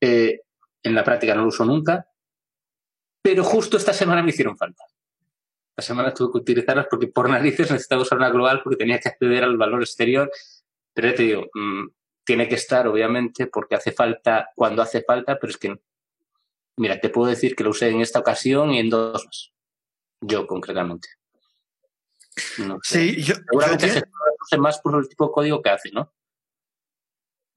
Eh, en la práctica no lo uso nunca, pero justo esta semana me hicieron falta. Esta semana tuve que utilizarlas porque por narices necesitaba usar una global porque tenía que acceder al valor exterior. Pero ya te digo, mm, tiene que estar, obviamente, porque hace falta cuando hace falta, pero es que, mira, te puedo decir que lo usé en esta ocasión y en dos más. Yo, concretamente. Sí, yo. Seguramente yo, se más por el tipo de código que hace, ¿no?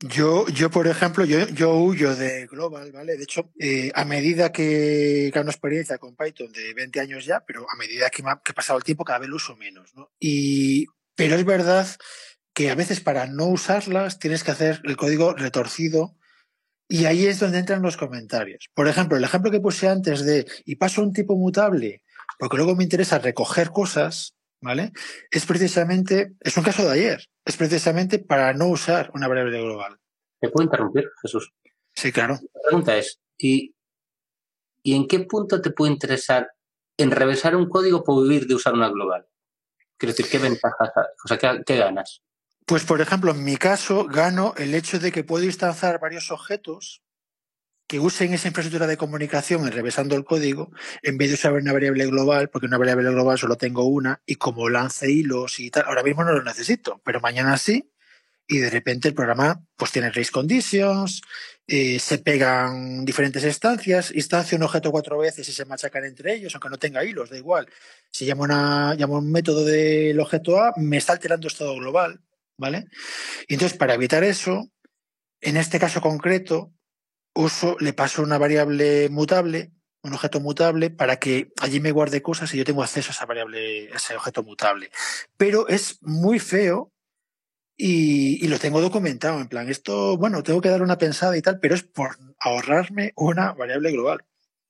Yo, yo, por ejemplo, yo, yo huyo de Global, ¿vale? De hecho, eh, a medida que gano experiencia con Python de 20 años ya, pero a medida que, me pasado el tiempo, cada vez lo uso menos, ¿no? Y, pero es verdad que a veces para no usarlas tienes que hacer el código retorcido y ahí es donde entran los comentarios. Por ejemplo, el ejemplo que puse antes de y paso un tipo mutable porque luego me interesa recoger cosas, ¿vale? Es precisamente, es un caso de ayer, es precisamente para no usar una variable global. ¿Te puedo interrumpir, Jesús? Sí, claro. La pregunta es, ¿y, ¿y en qué punto te puede interesar en revisar un código por vivir de usar una global? Quiero decir, ¿qué ventajas, o sea, qué, qué ganas? Pues, por ejemplo, en mi caso, gano el hecho de que puedo instanciar varios objetos que usen esa infraestructura de comunicación enrevesando el código, en vez de usar una variable global, porque una variable global solo tengo una, y como lance hilos y tal, ahora mismo no lo necesito, pero mañana sí, y de repente el programa pues tiene race conditions, eh, se pegan diferentes instancias, instancia un objeto cuatro veces y se machacan entre ellos, aunque no tenga hilos, da igual. Si llamo, una, llamo un método del objeto A, me está alterando estado global, ¿vale? Y entonces, para evitar eso, en este caso concreto, uso, le paso una variable mutable, un objeto mutable, para que allí me guarde cosas y yo tengo acceso a esa variable, a ese objeto mutable. Pero es muy feo y, y, lo tengo documentado. En plan, esto, bueno, tengo que dar una pensada y tal, pero es por ahorrarme una variable global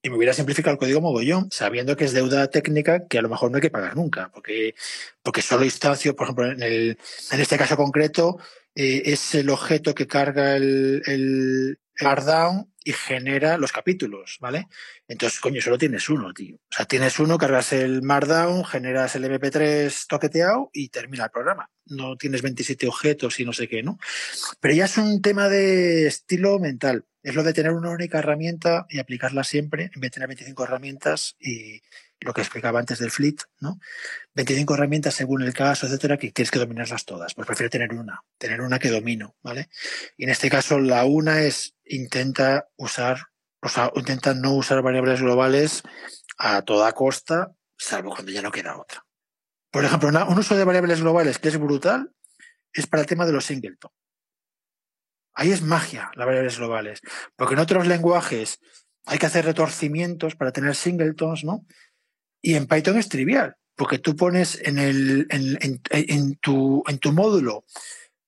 y me hubiera simplificado el código mogollón, sabiendo que es deuda técnica que a lo mejor no hay que pagar nunca, porque, porque solo instancio, por ejemplo, en, el, en este caso concreto, eh, es el objeto que carga el, el, y genera los capítulos, ¿vale? Entonces, coño, solo tienes uno, tío. O sea, tienes uno, cargas el Markdown, generas el MP3 toqueteado y termina el programa. No tienes 27 objetos y no sé qué, ¿no? Pero ya es un tema de estilo mental. Es lo de tener una única herramienta y aplicarla siempre, en vez de tener 25 herramientas y lo que explicaba antes del fleet, ¿no? 25 herramientas según el caso, etcétera, que tienes que dominarlas todas. Pues prefiero tener una, tener una que domino, ¿vale? Y en este caso la una es intenta usar, o sea, intenta no usar variables globales a toda costa, salvo cuando ya no queda otra. Por ejemplo, un uso de variables globales que es brutal es para el tema de los singleton. Ahí es magia, las variables globales. Porque en otros lenguajes hay que hacer retorcimientos para tener singletons, ¿no? Y en Python es trivial, porque tú pones en, el, en, tu, en tu módulo,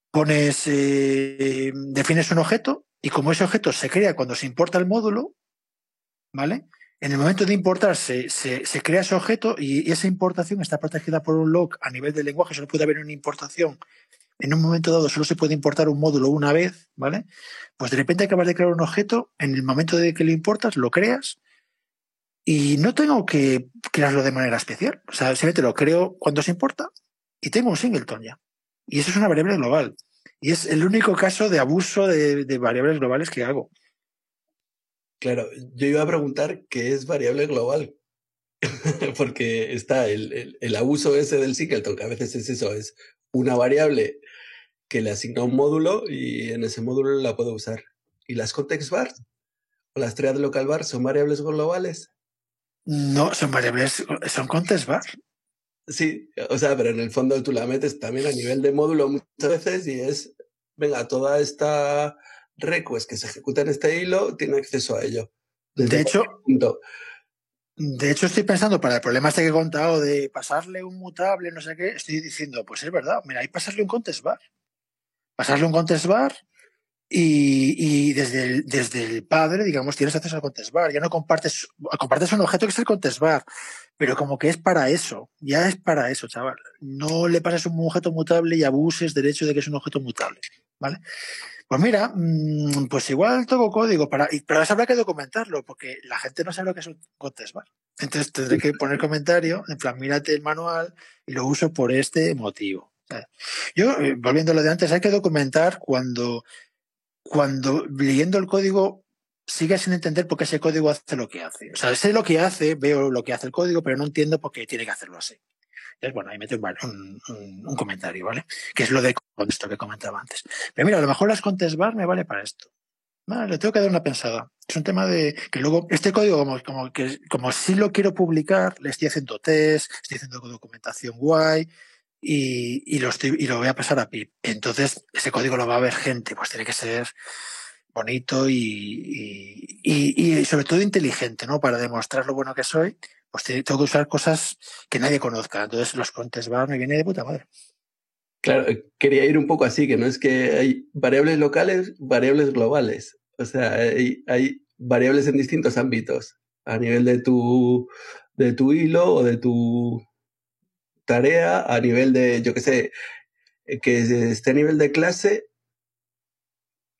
pones, eh, defines un objeto y como ese objeto se crea cuando se importa el módulo, ¿vale? En el momento de importar se, crea ese objeto y esa importación está protegida por un lock a nivel del lenguaje. Solo puede haber una importación. En un momento dado solo se puede importar un módulo una vez, ¿vale? Pues de repente acabas de crear un objeto, en el momento de que lo importas, lo creas y no tengo que crearlo de manera especial. O sea, simplemente lo creo cuando se importa y tengo un singleton ya. Y eso es una variable global. Y es el único caso de abuso de, variables globales que hago. Claro, yo iba a preguntar qué es variable global, porque está el, el, abuso ese del singleton, que a veces es eso, es una variable que le asigna un módulo y en ese módulo la puedo usar. ¿Y las context bars o las triad local bar son variables globales? No, son variables, son context bar. Sí, o sea, pero en el fondo tú la metes también a nivel de módulo muchas veces y es, venga, toda esta request que se ejecuta en este hilo tiene acceso a ello. De hecho, punto. de hecho, estoy pensando para el problema este que he contado de pasarle un mutable, no sé qué, estoy diciendo, pues es verdad, mira, hay pasarle un contest bar. Pasarle un contest bar y, desde, el, desde el padre, digamos, tienes acceso al contest bar. Ya no compartes, compartes un objeto que es el contest bar, pero como que es para eso, ya es para eso, chaval. No le pases un objeto mutable y abuses del hecho de que es un objeto mutable, ¿vale? Pues mira, mmm, pues igual todo código para, pero eso habrá que documentarlo, porque la gente no sabe lo que es un contest bar. Entonces tendré que poner comentario, en plan, mírate el manual y lo uso por este motivo. Yo, eh, volviendo a lo de antes, hay que documentar cuando cuando leyendo el código sigue sin entender por qué ese código hace lo que hace. O sea, sé lo que hace, veo lo que hace el código, pero no entiendo por qué tiene que hacerlo así. Entonces, bueno, ahí meto un, un, comentario, ¿vale? Que es lo de esto que comentaba antes. Pero mira, a lo mejor las contest bar me vale para esto. Vale, le tengo que dar una pensada. Es un tema de que luego este código, como, como, que, como si lo quiero publicar, le estoy haciendo test, estoy haciendo documentación guay, y, y, lo estoy, y lo voy a pasar a PIP. Entonces, ese código lo va a ver gente, pues tiene que ser bonito y, y, y, sobre todo inteligente, ¿no? Para demostrar lo bueno que soy, pues tengo que usar cosas que nadie conozca. Entonces, los contes bar me viene de puta madre. Claro, quería ir un poco así, que no es que hay variables locales, variables globales. O sea, hay, hay variables en distintos ámbitos, a nivel de tu, de tu hilo o de tu tarea a nivel de, yo qué sé, que esté a nivel de clase,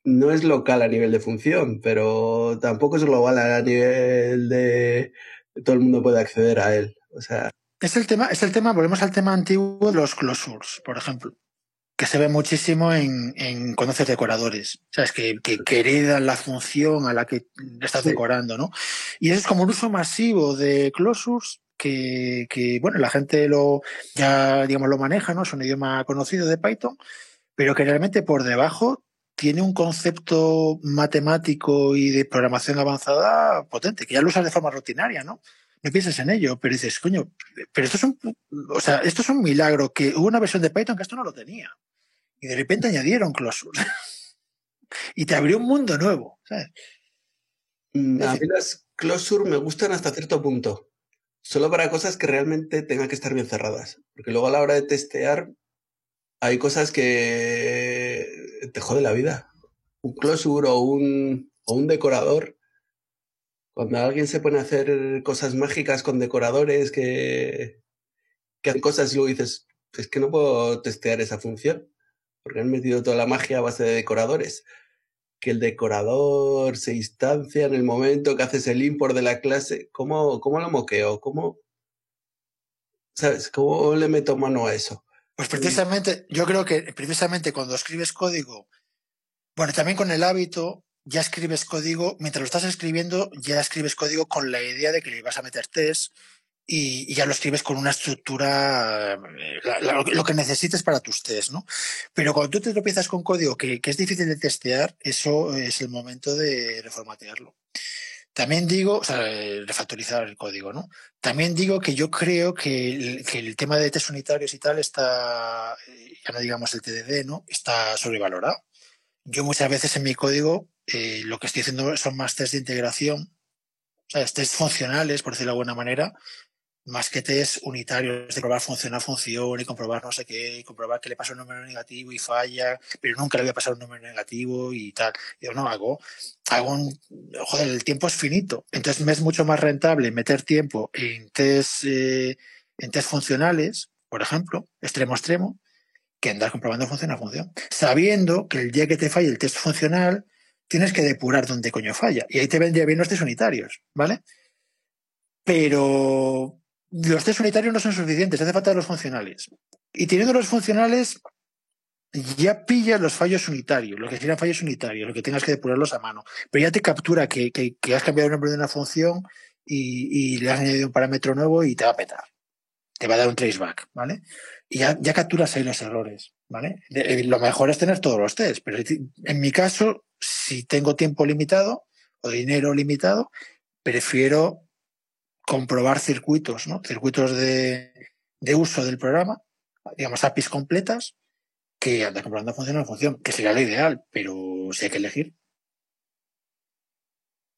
no es local a nivel de función, pero tampoco es global a nivel de todo el mundo puede acceder a él. O sea. Es el tema, es el tema, volvemos al tema antiguo de los closures, por ejemplo, que se ve muchísimo en, en conocer decoradores. O sea, es que, que, que, heredan la función a la que estás sí. decorando, ¿no? Y eso es como un uso masivo de closures que, que, bueno, la gente lo ya, digamos, lo maneja, ¿no? Es un idioma conocido de Python, pero que realmente por debajo tiene un concepto matemático y de programación avanzada potente, que ya lo usas de forma rutinaria, ¿no? No piensas en ello, pero dices, coño, pero esto es un, o sea, esto es un milagro que hubo una versión de Python que esto no lo tenía. Y de repente añadieron closures. y te abrió un mundo nuevo, ¿sabes? A mí las closures me gustan hasta cierto punto solo para cosas que realmente tengan que estar bien cerradas. Porque luego a la hora de testear hay cosas que te jode la vida. Un closure o un, o un decorador. Cuando alguien se pone a hacer cosas mágicas con decoradores que, que cosas y luego dices, es que no puedo testear esa función. Porque han metido toda la magia a base de decoradores que el decorador se instancia en el momento que haces el import de la clase. ¿Cómo, cómo lo moqueo? ¿Cómo, ¿Sabes? ¿Cómo le meto mano a eso? Pues precisamente, yo creo que precisamente cuando escribes código, bueno, también con el hábito, ya escribes código, mientras lo estás escribiendo, ya escribes código con la idea de que le vas a meter test y, ya lo escribes con una estructura, la, lo que necesites para tus test, ¿no? Pero cuando tú te tropiezas con código que, que es difícil de testear, eso es el momento de reformatearlo. También digo, o sea, refactorizar el código, ¿no? También digo que yo creo que el, que el tema de test unitarios y tal está, ya no digamos el TDD, ¿no? Está sobrevalorado. Yo muchas veces en mi código eh, lo que estoy haciendo son más test de integración, o sea, test funcionales, por decirlo de alguna manera, más que test unitarios de probar función a función y comprobar no sé qué, y comprobar que le pasa un número negativo y falla, pero nunca le voy a pasar un número negativo y tal. Yo no hago, hago un, joder, el tiempo es finito. Entonces me es mucho más rentable meter tiempo en test, eh, en test funcionales, por ejemplo, extremo a extremo, que andar comprobando función a función. Sabiendo que el día que te falle el test funcional, tienes que depurar dónde coño falla. Y ahí te vendría bien los test unitarios, ¿vale? Pero los test unitarios no son suficientes, hace falta los funcionales. Y teniendo los funcionales, ya pillas los fallos unitarios, lo que serían fallos unitarios, lo que tengas que depurarlos a mano. Pero ya te captura que, que, has cambiado el nombre de una función y, le has añadido un parámetro nuevo y te va a petar. Te va a dar un traceback, ¿vale? Y ya, ya capturas ahí los errores, ¿vale? De, lo mejor es tener todos los tests, pero en mi caso, si tengo tiempo limitado o dinero limitado, prefiero comprobar circuitos, ¿no? Circuitos de, uso del programa, digamos APIs completas, que anda comprobando función o función, que sería lo ideal, pero si hay que elegir.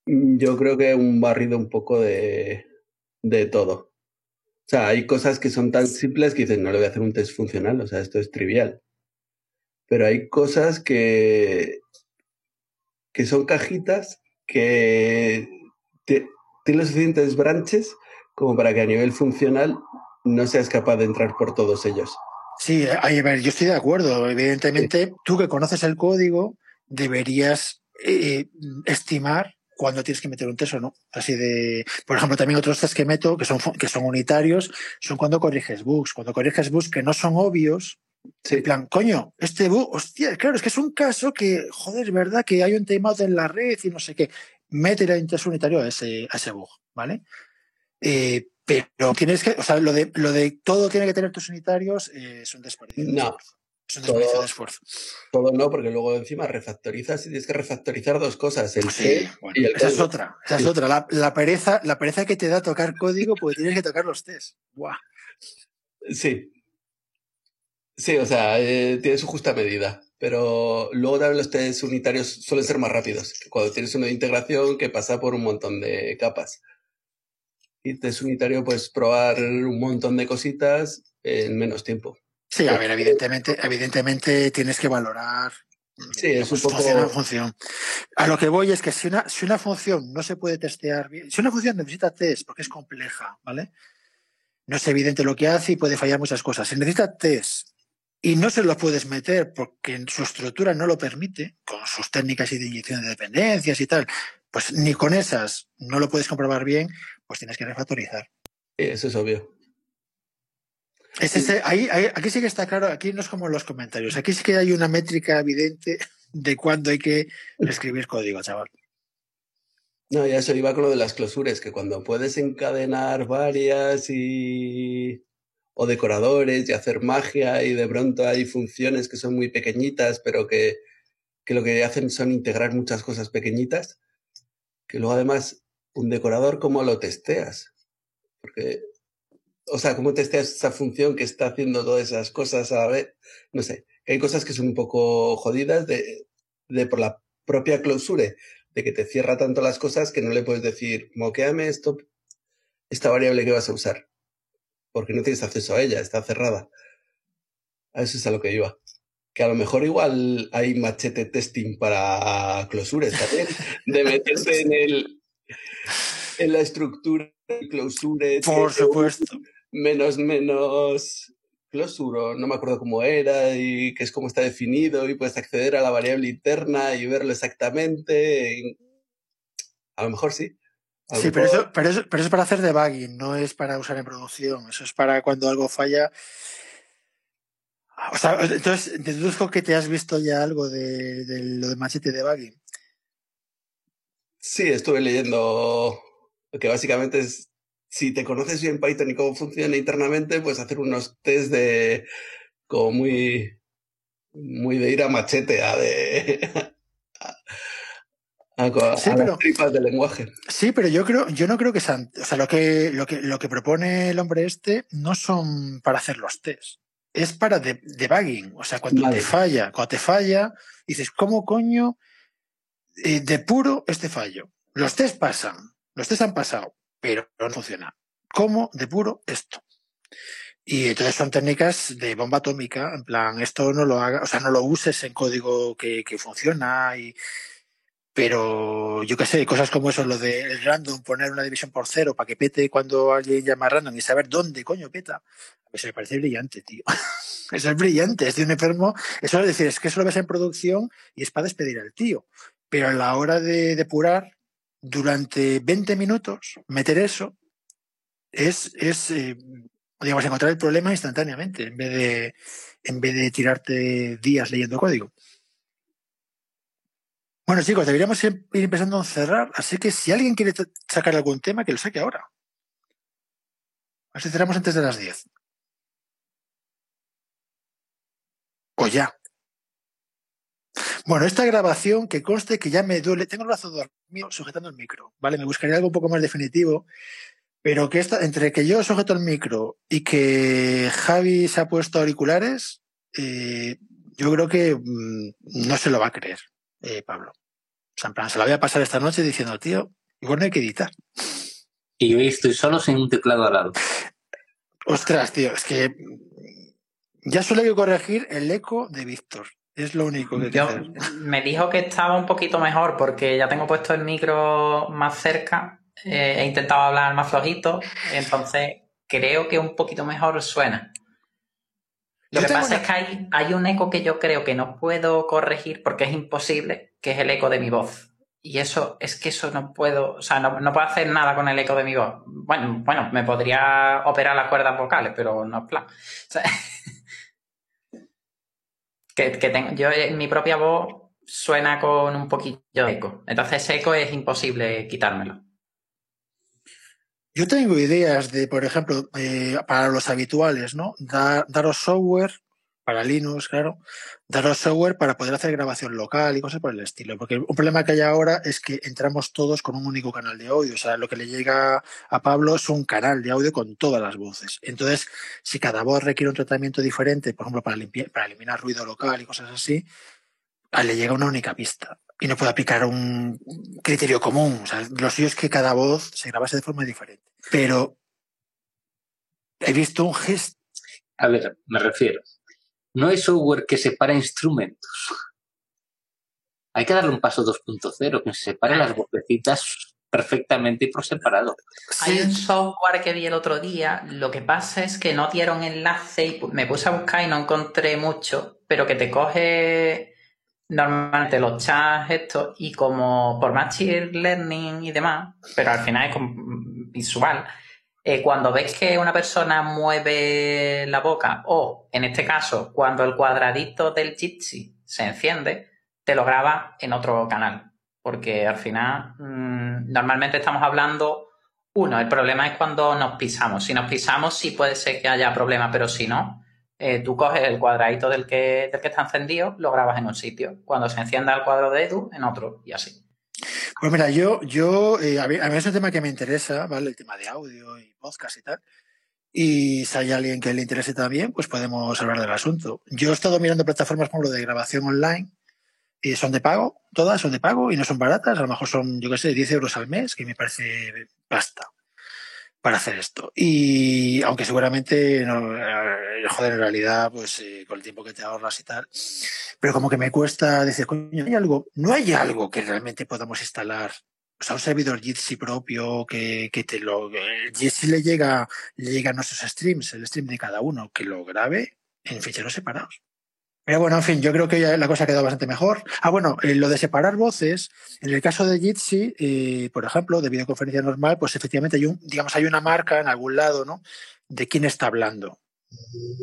Yo creo que un barrido un poco de, de todo. O sea, hay cosas que son tan simples que dices, no le voy a hacer un test funcional, o sea, esto es trivial. Pero hay cosas que, que son cajitas que te, tiene los suficientes branches como para que a nivel funcional no seas capaz de entrar por todos ellos. Sí, a ver, yo estoy de acuerdo. Evidentemente, sí. tú que conoces el código, deberías eh, estimar cuándo tienes que meter un test o no. Así de, por ejemplo, también otros test que meto, que son, que son unitarios, son cuando corriges bugs. Cuando corriges bugs que no son obvios, Sí. En plan, coño, este bug, hostia, claro, es que es un caso que, joder, es verdad que hay un timeout en la red y no sé qué. Métele el interés unitario a ese, a ese bug, ¿vale? Eh, pero tienes que, o sea, lo de, lo de todo tiene que tener tus unitarios eh, es un desperdicio. No. Es un desperdicio todo, de esfuerzo. Todo no, porque luego encima refactorizas y tienes que refactorizar dos cosas. El sí, bueno, y el esa código. es otra. Esa es otra. La, la, pereza, la pereza que te da tocar código porque tienes que tocar los test. Buah. Sí, Sí, o sea, eh, tiene su justa medida, pero luego también los test unitarios suelen ser más rápidos cuando tienes una integración que pasa por un montón de capas. Y test unitario puedes probar un montón de cositas en menos tiempo. Sí, a ver, evidentemente, evidentemente tienes que valorar. Sí, es un poco... Función, función. A lo que voy es que si una, si una función no se puede testear bien, si una función necesita test porque es compleja, ¿vale? No es evidente lo que hace y puede fallar muchas cosas. Si necesita test y no se los puedes meter porque su estructura no lo permite, con sus técnicas y de inyección de dependencias y tal, pues ni con esas no lo puedes comprobar bien, pues tienes que refactorizar. Eso es obvio. Es ese, ahí, ahí, aquí sí que está claro, aquí no es como en los comentarios, aquí sí que hay una métrica evidente de cuándo hay que escribir código, chaval. No, ya eso iba con lo de las clausuras, que cuando puedes encadenar varias y o decoradores y hacer magia y de pronto hay funciones que son muy pequeñitas, pero que, que lo que hacen son integrar muchas cosas pequeñitas, que luego además un decorador, ¿cómo lo testeas? Porque, o sea, ¿cómo testeas esa función que está haciendo todas esas cosas a vez? No sé, hay cosas que son un poco jodidas de, de por la propia clausura, de que te cierra tanto las cosas que no le puedes decir, moqueame esto, esta variable que vas a usar porque no tienes acceso a ella, está cerrada. A eso es a lo que iba. Que a lo mejor igual hay machete testing para clausures también, de meterse en el en la estructura de clausures. Por supuesto. Menos, menos clausuro, no me acuerdo cómo era y que es cómo está definido y puedes acceder a la variable interna y verlo exactamente. A lo mejor sí. Sí, pero eso, pero, eso, pero eso es para hacer debugging, no es para usar en producción. Eso es para cuando algo falla. O sea, entonces deduzco que te has visto ya algo de, de lo de machete debugging. Sí, estuve leyendo que básicamente es si te conoces bien Python y cómo funciona internamente, pues hacer unos test de como muy muy de ir a machete, a de a, sí, a pero, las tripas del lenguaje. Sí, pero yo creo, yo no creo que sean, o sea, lo que, lo que, lo que propone el hombre este no son para hacer los tests. Es para de, debugging. O sea, cuando vale. te falla, cuando te falla, dices, ¿cómo coño eh, depuro este fallo? Los tests pasan, los tests han pasado, pero no funciona. cómo depuro esto. Y entonces son técnicas de bomba atómica, en plan, esto no lo haga, o sea, no lo uses en código que, que funciona y, pero yo qué sé, cosas como eso, lo de el random, poner una división por cero para que pete cuando alguien llama random y saber dónde coño peta, se me parece brillante, tío. eso es brillante, es de un enfermo. Eso es decir, es que eso lo ves en producción y es para despedir al tío. Pero a la hora de depurar, durante 20 minutos, meter eso es, es eh, digamos, encontrar el problema instantáneamente en vez de, en vez de tirarte días leyendo código. Bueno, chicos, deberíamos ir empezando a cerrar, así que si alguien quiere sacar algún tema, que lo saque ahora. A ver si cerramos antes de las 10. O ya. Bueno, esta grabación que conste que ya me duele, tengo el brazo dormido sujetando el micro, ¿vale? Me buscaría algo un poco más definitivo, pero que esta, entre que yo sujeto el micro y que Javi se ha puesto auriculares, eh, yo creo que mm, no se lo va a creer. Eh, Pablo. O sea, en plan, se la voy a pasar esta noche diciendo, tío, igual no hay que editar. Y yo estoy solo sin un teclado al lado. Ostras, tío, es que ya solo hay que corregir el eco de Víctor. Es lo único que yo, Me dijo que estaba un poquito mejor porque ya tengo puesto el micro más cerca. Eh, he intentado hablar más flojito. Entonces creo que un poquito mejor suena. Lo que pasa es que hay, hay, un eco que yo creo que no puedo corregir porque es imposible, que es el eco de mi voz. Y eso, es que eso no puedo, o sea, no, puedo hacer nada con el eco de mi voz. Bueno, bueno, me podría operar las cuerdas vocales, pero no es plan. que, que tengo, yo, mi propia voz suena con un poquito de eco. Entonces ese eco es imposible quitármelo. Yo tengo ideas de, por ejemplo, eh, para los habituales, ¿no? daros software para Linux, claro, daros software para poder hacer grabación local y cosas por el estilo. Porque un problema que hay ahora es que entramos todos con un único canal de audio. O sea, lo que le llega a Pablo es un canal de audio con todas las voces. Entonces, si cada voz requiere un tratamiento diferente, por ejemplo, para, limpiar, para eliminar ruido local y cosas así, le llega una única pista y no puede aplicar un criterio común. O sea, lo suyo es que cada voz se grabase de forma diferente. Pero he visto un gesto. A ver, me refiero. No hay software que separe instrumentos. Hay que darle un paso 2.0, que se separe las vocecitas perfectamente y por separado. Hay un software que vi el otro día, lo que pasa es que no dieron enlace y me puse a buscar y no encontré mucho, pero que te coge normalmente los chats estos y como por machine learning y demás, pero al final es visual, eh, cuando ves que una persona mueve la boca o en este caso cuando el cuadradito del Jitsi se enciende, te lo graba en otro canal, porque al final mm, normalmente estamos hablando, uno, el problema es cuando nos pisamos, si nos pisamos sí puede ser que haya problema, pero si no, eh, tú coges el cuadradito del que, del que está encendido, lo grabas en un sitio. Cuando se encienda el cuadro de Edu, en otro, y así. Pues mira, yo, yo eh, a, mí, es un tema que me interesa, ¿vale? El tema de audio y podcast y tal. Y si hay alguien que le interese también, pues podemos hablar del asunto. Yo he estado mirando plataformas como lo de grabación online y son de pago, todas son de pago y no son baratas, a lo mejor son, yo qué sé, 10 euros al mes, que me parece basta para hacer esto. Y aunque seguramente, no, eh, joder, en realidad, pues eh, con el tiempo que te ahorras y tal, pero como que me cuesta decir, coño, ¿hay algo? No hay algo que realmente podamos instalar. O sea, un servidor Jitsi propio que, que te lo. El Jitsi le llega, le llega a nuestros streams, el stream de cada uno, que lo grabe en ficheros separados. Pero bueno, en fin, yo creo que la cosa ha quedado bastante mejor. Ah, bueno, eh, lo de separar voces, en el caso de Jitsi, eh, por ejemplo, de videoconferencia normal, pues efectivamente hay un, digamos, hay una marca en algún lado, ¿no? De quién está hablando.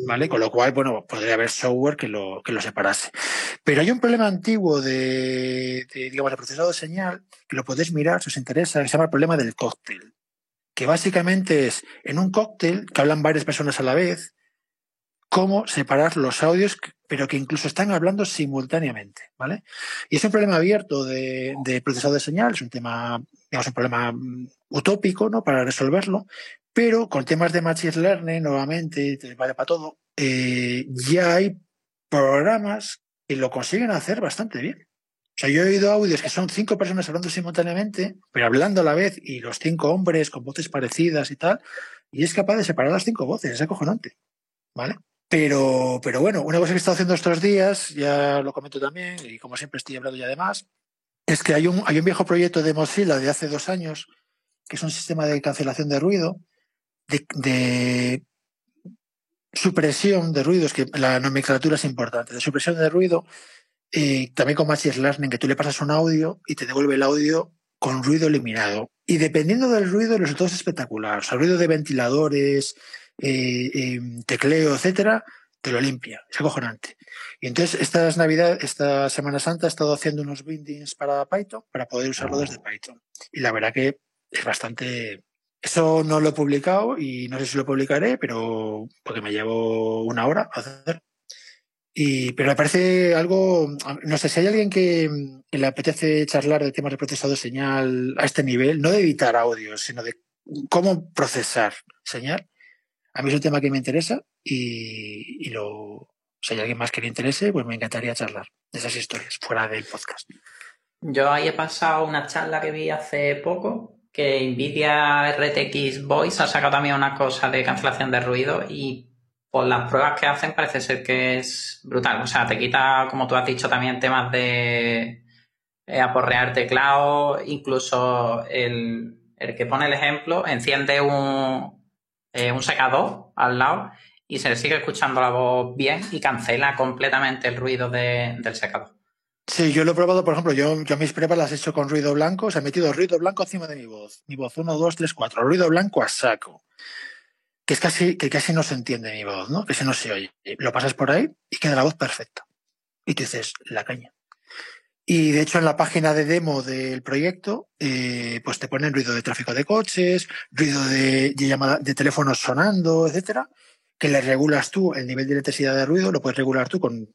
¿Vale? Con lo cual, bueno, podría haber software que lo, que lo separase. Pero hay un problema antiguo de, de, digamos, de procesado de señal, que lo podéis mirar si os interesa, que se llama el problema del cóctel. Que básicamente es, en un cóctel que hablan varias personas a la vez, cómo separar los audios, pero que incluso están hablando simultáneamente, ¿vale? Y es un problema abierto de, procesado de señal, es un tema, digamos, un problema mm, utópico, ¿no? Para resolverlo, pero con temas de machine learning, nuevamente, vale para todo, eh, ya hay programas que lo consiguen hacer bastante bien. O sea, yo he oído audios que son cinco personas hablando simultáneamente, pero hablando a la vez, y los cinco hombres con voces parecidas y tal, y es capaz de separar las cinco voces, es acojonante, ¿vale? Pero, pero bueno, una cosa que he estado haciendo estos días, ya lo comento también, y como siempre estoy hablando ya de más, es que hay un, hay un viejo proyecto de Mozilla de hace dos años, que es un sistema de cancelación de ruido, de, de supresión de ruidos, que la nomenclatura es importante, de supresión de ruido, eh, también con Machine Learning, que tú le pasas un audio y te devuelve el audio con ruido eliminado. Y dependiendo del ruido, el resultado es espectacular. O sea, ruido de ventiladores, eh, eh, tecleo, etcétera, te lo limpia. Es acojonante. Y entonces, esta Navidad, esta Semana Santa, he estado haciendo unos bindings para Python para poder usarlo desde Python. Y la verdad que es bastante. Eso no lo he publicado y no sé si lo publicaré, pero porque me llevo una hora a hacer. Y, pero me parece algo, no sé, si hay alguien que, que, le apetece charlar de temas de procesado de señal a este nivel, no de editar audio, sino de cómo procesar señal, a mí es un tema que me interesa y, lo, si hay alguien más que le interese, pues me encantaría charlar de esas historias fuera del podcast. Yo ahí he pasado una charla que vi hace poco, que Nvidia RTX Voice ha sacado también una cosa de cancelación de ruido y por las pruebas que hacen parece ser que es brutal. O sea, te quita, como tú has dicho, también temas de eh, aporrear teclado, incluso el, el, que pone el ejemplo, enciende un, eh, un secador al lado y se sigue escuchando la voz bien y cancela completamente el ruido de, del secador. Sí, yo lo he probado, por ejemplo, yo, yo mis pruebas las he hecho con ruido blanco, se ha metido ruido blanco encima de mi voz. Mi voz 1, 2, 3, 4, ruido blanco a saco que es casi, que casi no se entiende mi voz, ¿no? Que se no se oye. Lo pasas por ahí y queda la voz perfecta. Y tú dices, la caña. Y de hecho en la página de demo del proyecto, eh, pues te ponen ruido de tráfico de coches, ruido de, llamada, de teléfonos sonando, etcétera, que le regulas tú el nivel de intensidad de ruido, lo puedes regular tú con,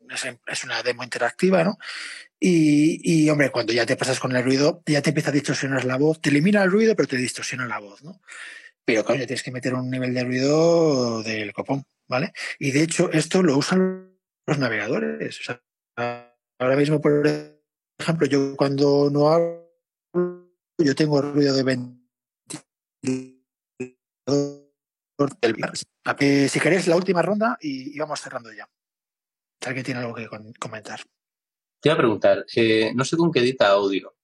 es una demo interactiva, ¿no? Y, y, hombre, cuando ya te pasas con el ruido, ya te empieza a distorsionar la voz, te elimina el ruido, pero te distorsiona la voz, ¿no? pero claro, tienes que meter un nivel de ruido del copón, ¿vale? Y de hecho, esto lo usan los navegadores. Ahora mismo, por ejemplo, yo cuando no hablo, yo tengo ruido de ventilador del eh, Si queréis, la última ronda y, vamos cerrando ya. ¿Alguien tiene algo que comentar? Te iba a preguntar, eh, no sé con qué edita audio.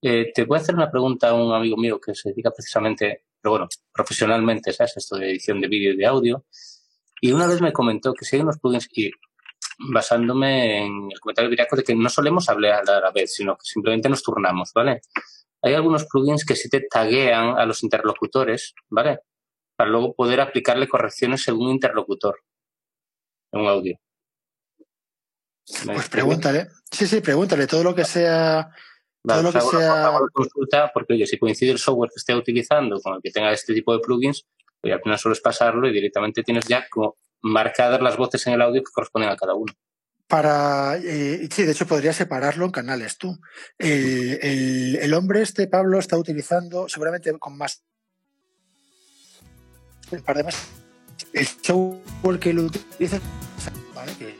Eh, te voy a hacer una pregunta a un amigo mío que se dedica precisamente pero bueno, profesionalmente, ¿sabes? Esto de edición de vídeo y de audio. Y una vez me comentó que si hay unos plugins, y basándome en el comentario viraco de que no solemos hablar a la vez, sino que simplemente nos turnamos, ¿vale? Hay algunos plugins que sí te taguean a los interlocutores, ¿vale? Para luego poder aplicarle correcciones según interlocutor en un audio. Pues pregúntale. Sí, sí, pregúntale. Todo lo que sea Vale, todo lo que sea... consulta, porque oye, si coincide el software que esté utilizando con el que tenga este tipo de plugins, pues al final solo es pasarlo y directamente tienes ya como marcadas las voces en el audio que corresponden a cada uno. Para, eh, sí, de hecho podría separarlo en canales tú. El, el, el, hombre este, Pablo, está utilizando, seguramente con más, un par de más, el software que lo utiliza, ¿vale? que,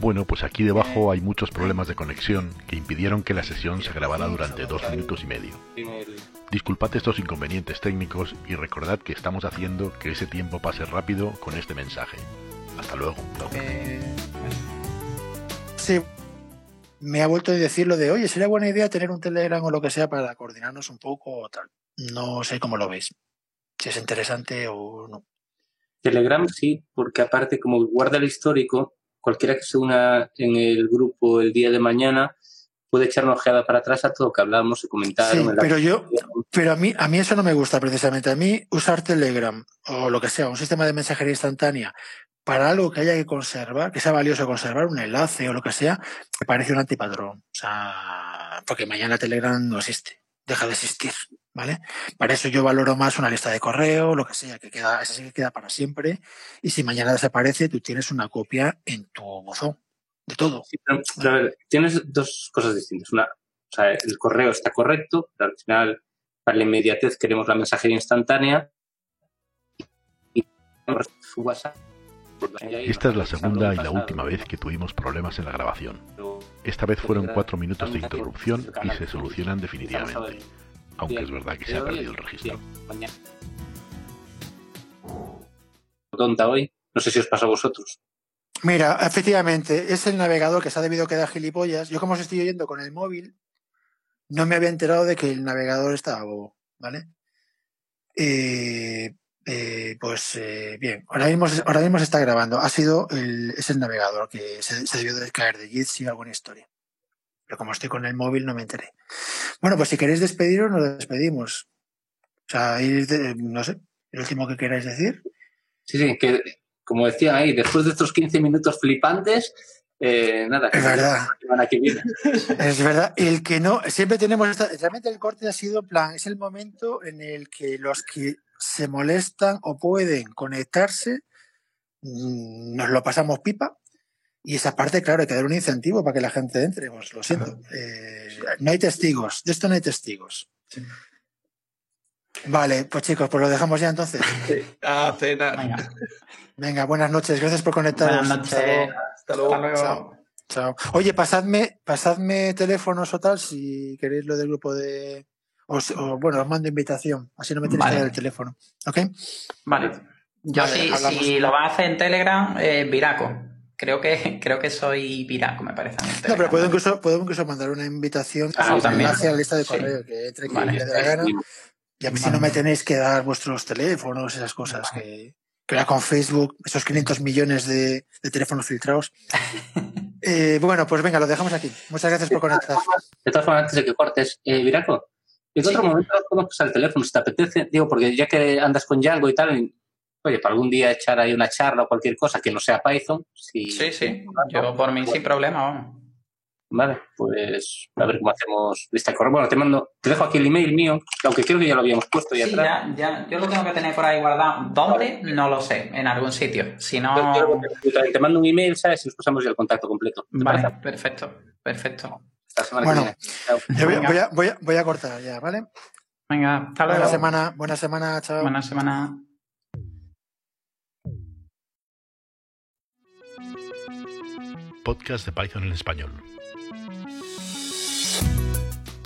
bueno, pues aquí debajo hay muchos problemas de conexión que impidieron que la sesión se grabara durante dos minutos y medio. Disculpad estos inconvenientes técnicos y recordad que estamos haciendo que ese tiempo pase rápido con este mensaje. Hasta luego. Sí, me ha vuelto a decir lo de, oye, sería buena idea tener un Telegram o lo que sea para coordinarnos un poco o tal. No sé cómo lo veis, si es interesante o no. Telegram sí, porque aparte como guarda el histórico, cualquiera que se una en el grupo el día de mañana puede echar una ojeada para atrás a todo lo que hablamos y comentar. Sí, pero yo, pero a mí, a mí eso no me gusta precisamente. A mí usar Telegram o lo que sea, un sistema de mensajería instantánea para algo que haya que conservar, que sea valioso conservar, un enlace o lo que sea, me parece un antipatrón. O sea, porque mañana Telegram no existe, deja de existir. ¿vale? Para eso yo valoro más una lista de correo, lo que sea, que queda, esa sí que queda para siempre. Y si mañana desaparece, tú tienes una copia en tu buzón de todo. Tienes dos cosas distintas. Una, o sea, el correo está correcto, al final, para la inmediatez queremos la mensajería instantánea. Y WhatsApp. Esta es la segunda y la última vez que tuvimos problemas en la grabación. Esta vez fueron cuatro minutos de interrupción y se solucionan definitivamente aunque es verdad que se ha perdido el registro. tonta hoy. No sé si os pasa a vosotros. Mira, efectivamente, es el navegador que se ha debido quedar gilipollas. Yo como os estoy oyendo con el móvil, no me había enterado de que el navegador estaba bobo, ¿vale? Eh, eh, pues eh, bien, ahora mismo, ahora mismo se está grabando. Ha sido el, es el navegador que se, debió de caer de Jitsi o alguna historia. Pero como estoy con el móvil no me enteré. Bueno, pues si queréis despediros, nos despedimos. O sea, ir de- no sé, el último que queráis decir. Sí, sí, que como decían ahí, después de estos 15 minutos flipantes, eh, nada, Es verdad. que viene. Es verdad, el que no, siempre tenemos esta, realmente el corte ha sido plan, es el momento en el que los que se molestan o pueden conectarse, mm, nos lo pasamos pipa. Y esa parte, claro, hay que dar un incentivo para que la gente entre, pues lo siento. Eh, no hay testigos, de esto no hay testigos. Vale, pues chicos, pues lo dejamos ya entonces. A cenar. Venga, Venga, buenas noches, gracias por conectaros. buenas noches. Hasta luego. Hasta luego. Hasta luego. Chao. Chao. Oye, pasadme, pasadme teléfonos o tal si queréis lo del grupo de. O, s- o, bueno, os mando invitación. Así no me tenéis Vale. que dar el teléfono. ¿Ok? Vale. Yo Vale, si, si lo vas a hacer en Telegram, eh, Viraco. Creo que, creo que soy Viraco, me parece. No, pero puedo incluso, puedo incluso mandar una invitación Ah, a la lista de Sí. correo que entre quien Vale. le dé la gana. Y a mí si no me tenéis que dar vuestros teléfonos, esas cosas que, que ahora con Facebook, esos 500 millones de, de teléfonos filtrados. Eh, bueno, pues venga, lo dejamos aquí. Muchas gracias por conectar. De todas formas, antes de que cortes, eh, Viraco, en Sí. otro momento podemos pasar el teléfono si te apetece. Digo, porque ya que andas con Django y tal, oye, para algún día echar ahí una charla o cualquier cosa que no sea Python. Si, Sí, sí. Yo por mí sin problema, vamos. Vale, pues a ver cómo hacemos lista de correo. Bueno, te mando, te dejo aquí el email mío, aunque creo que ya lo habíamos puesto ya Sí, atrás. ya, ya, yo lo tengo que tener por ahí guardado. ¿Dónde? No lo sé, en algún sitio. Si no. yo te, te mando un email, ¿sabes? Y nos pasamos ya el contacto completo. ¿Te Vale, parece? perfecto, perfecto. Bueno. que viene. Chao. Yo voy, voy a, voy, a, voy a cortar ya, ¿vale? Venga, hasta luego. Buena semana, buena semana, chao. Buena semana. Podcast de Python en español.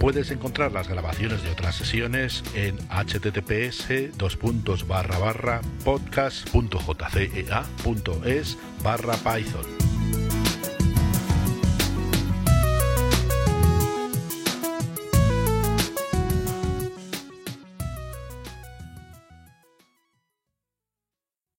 Puedes encontrar las grabaciones de otras sesiones en https podcast.jcea.es barra python.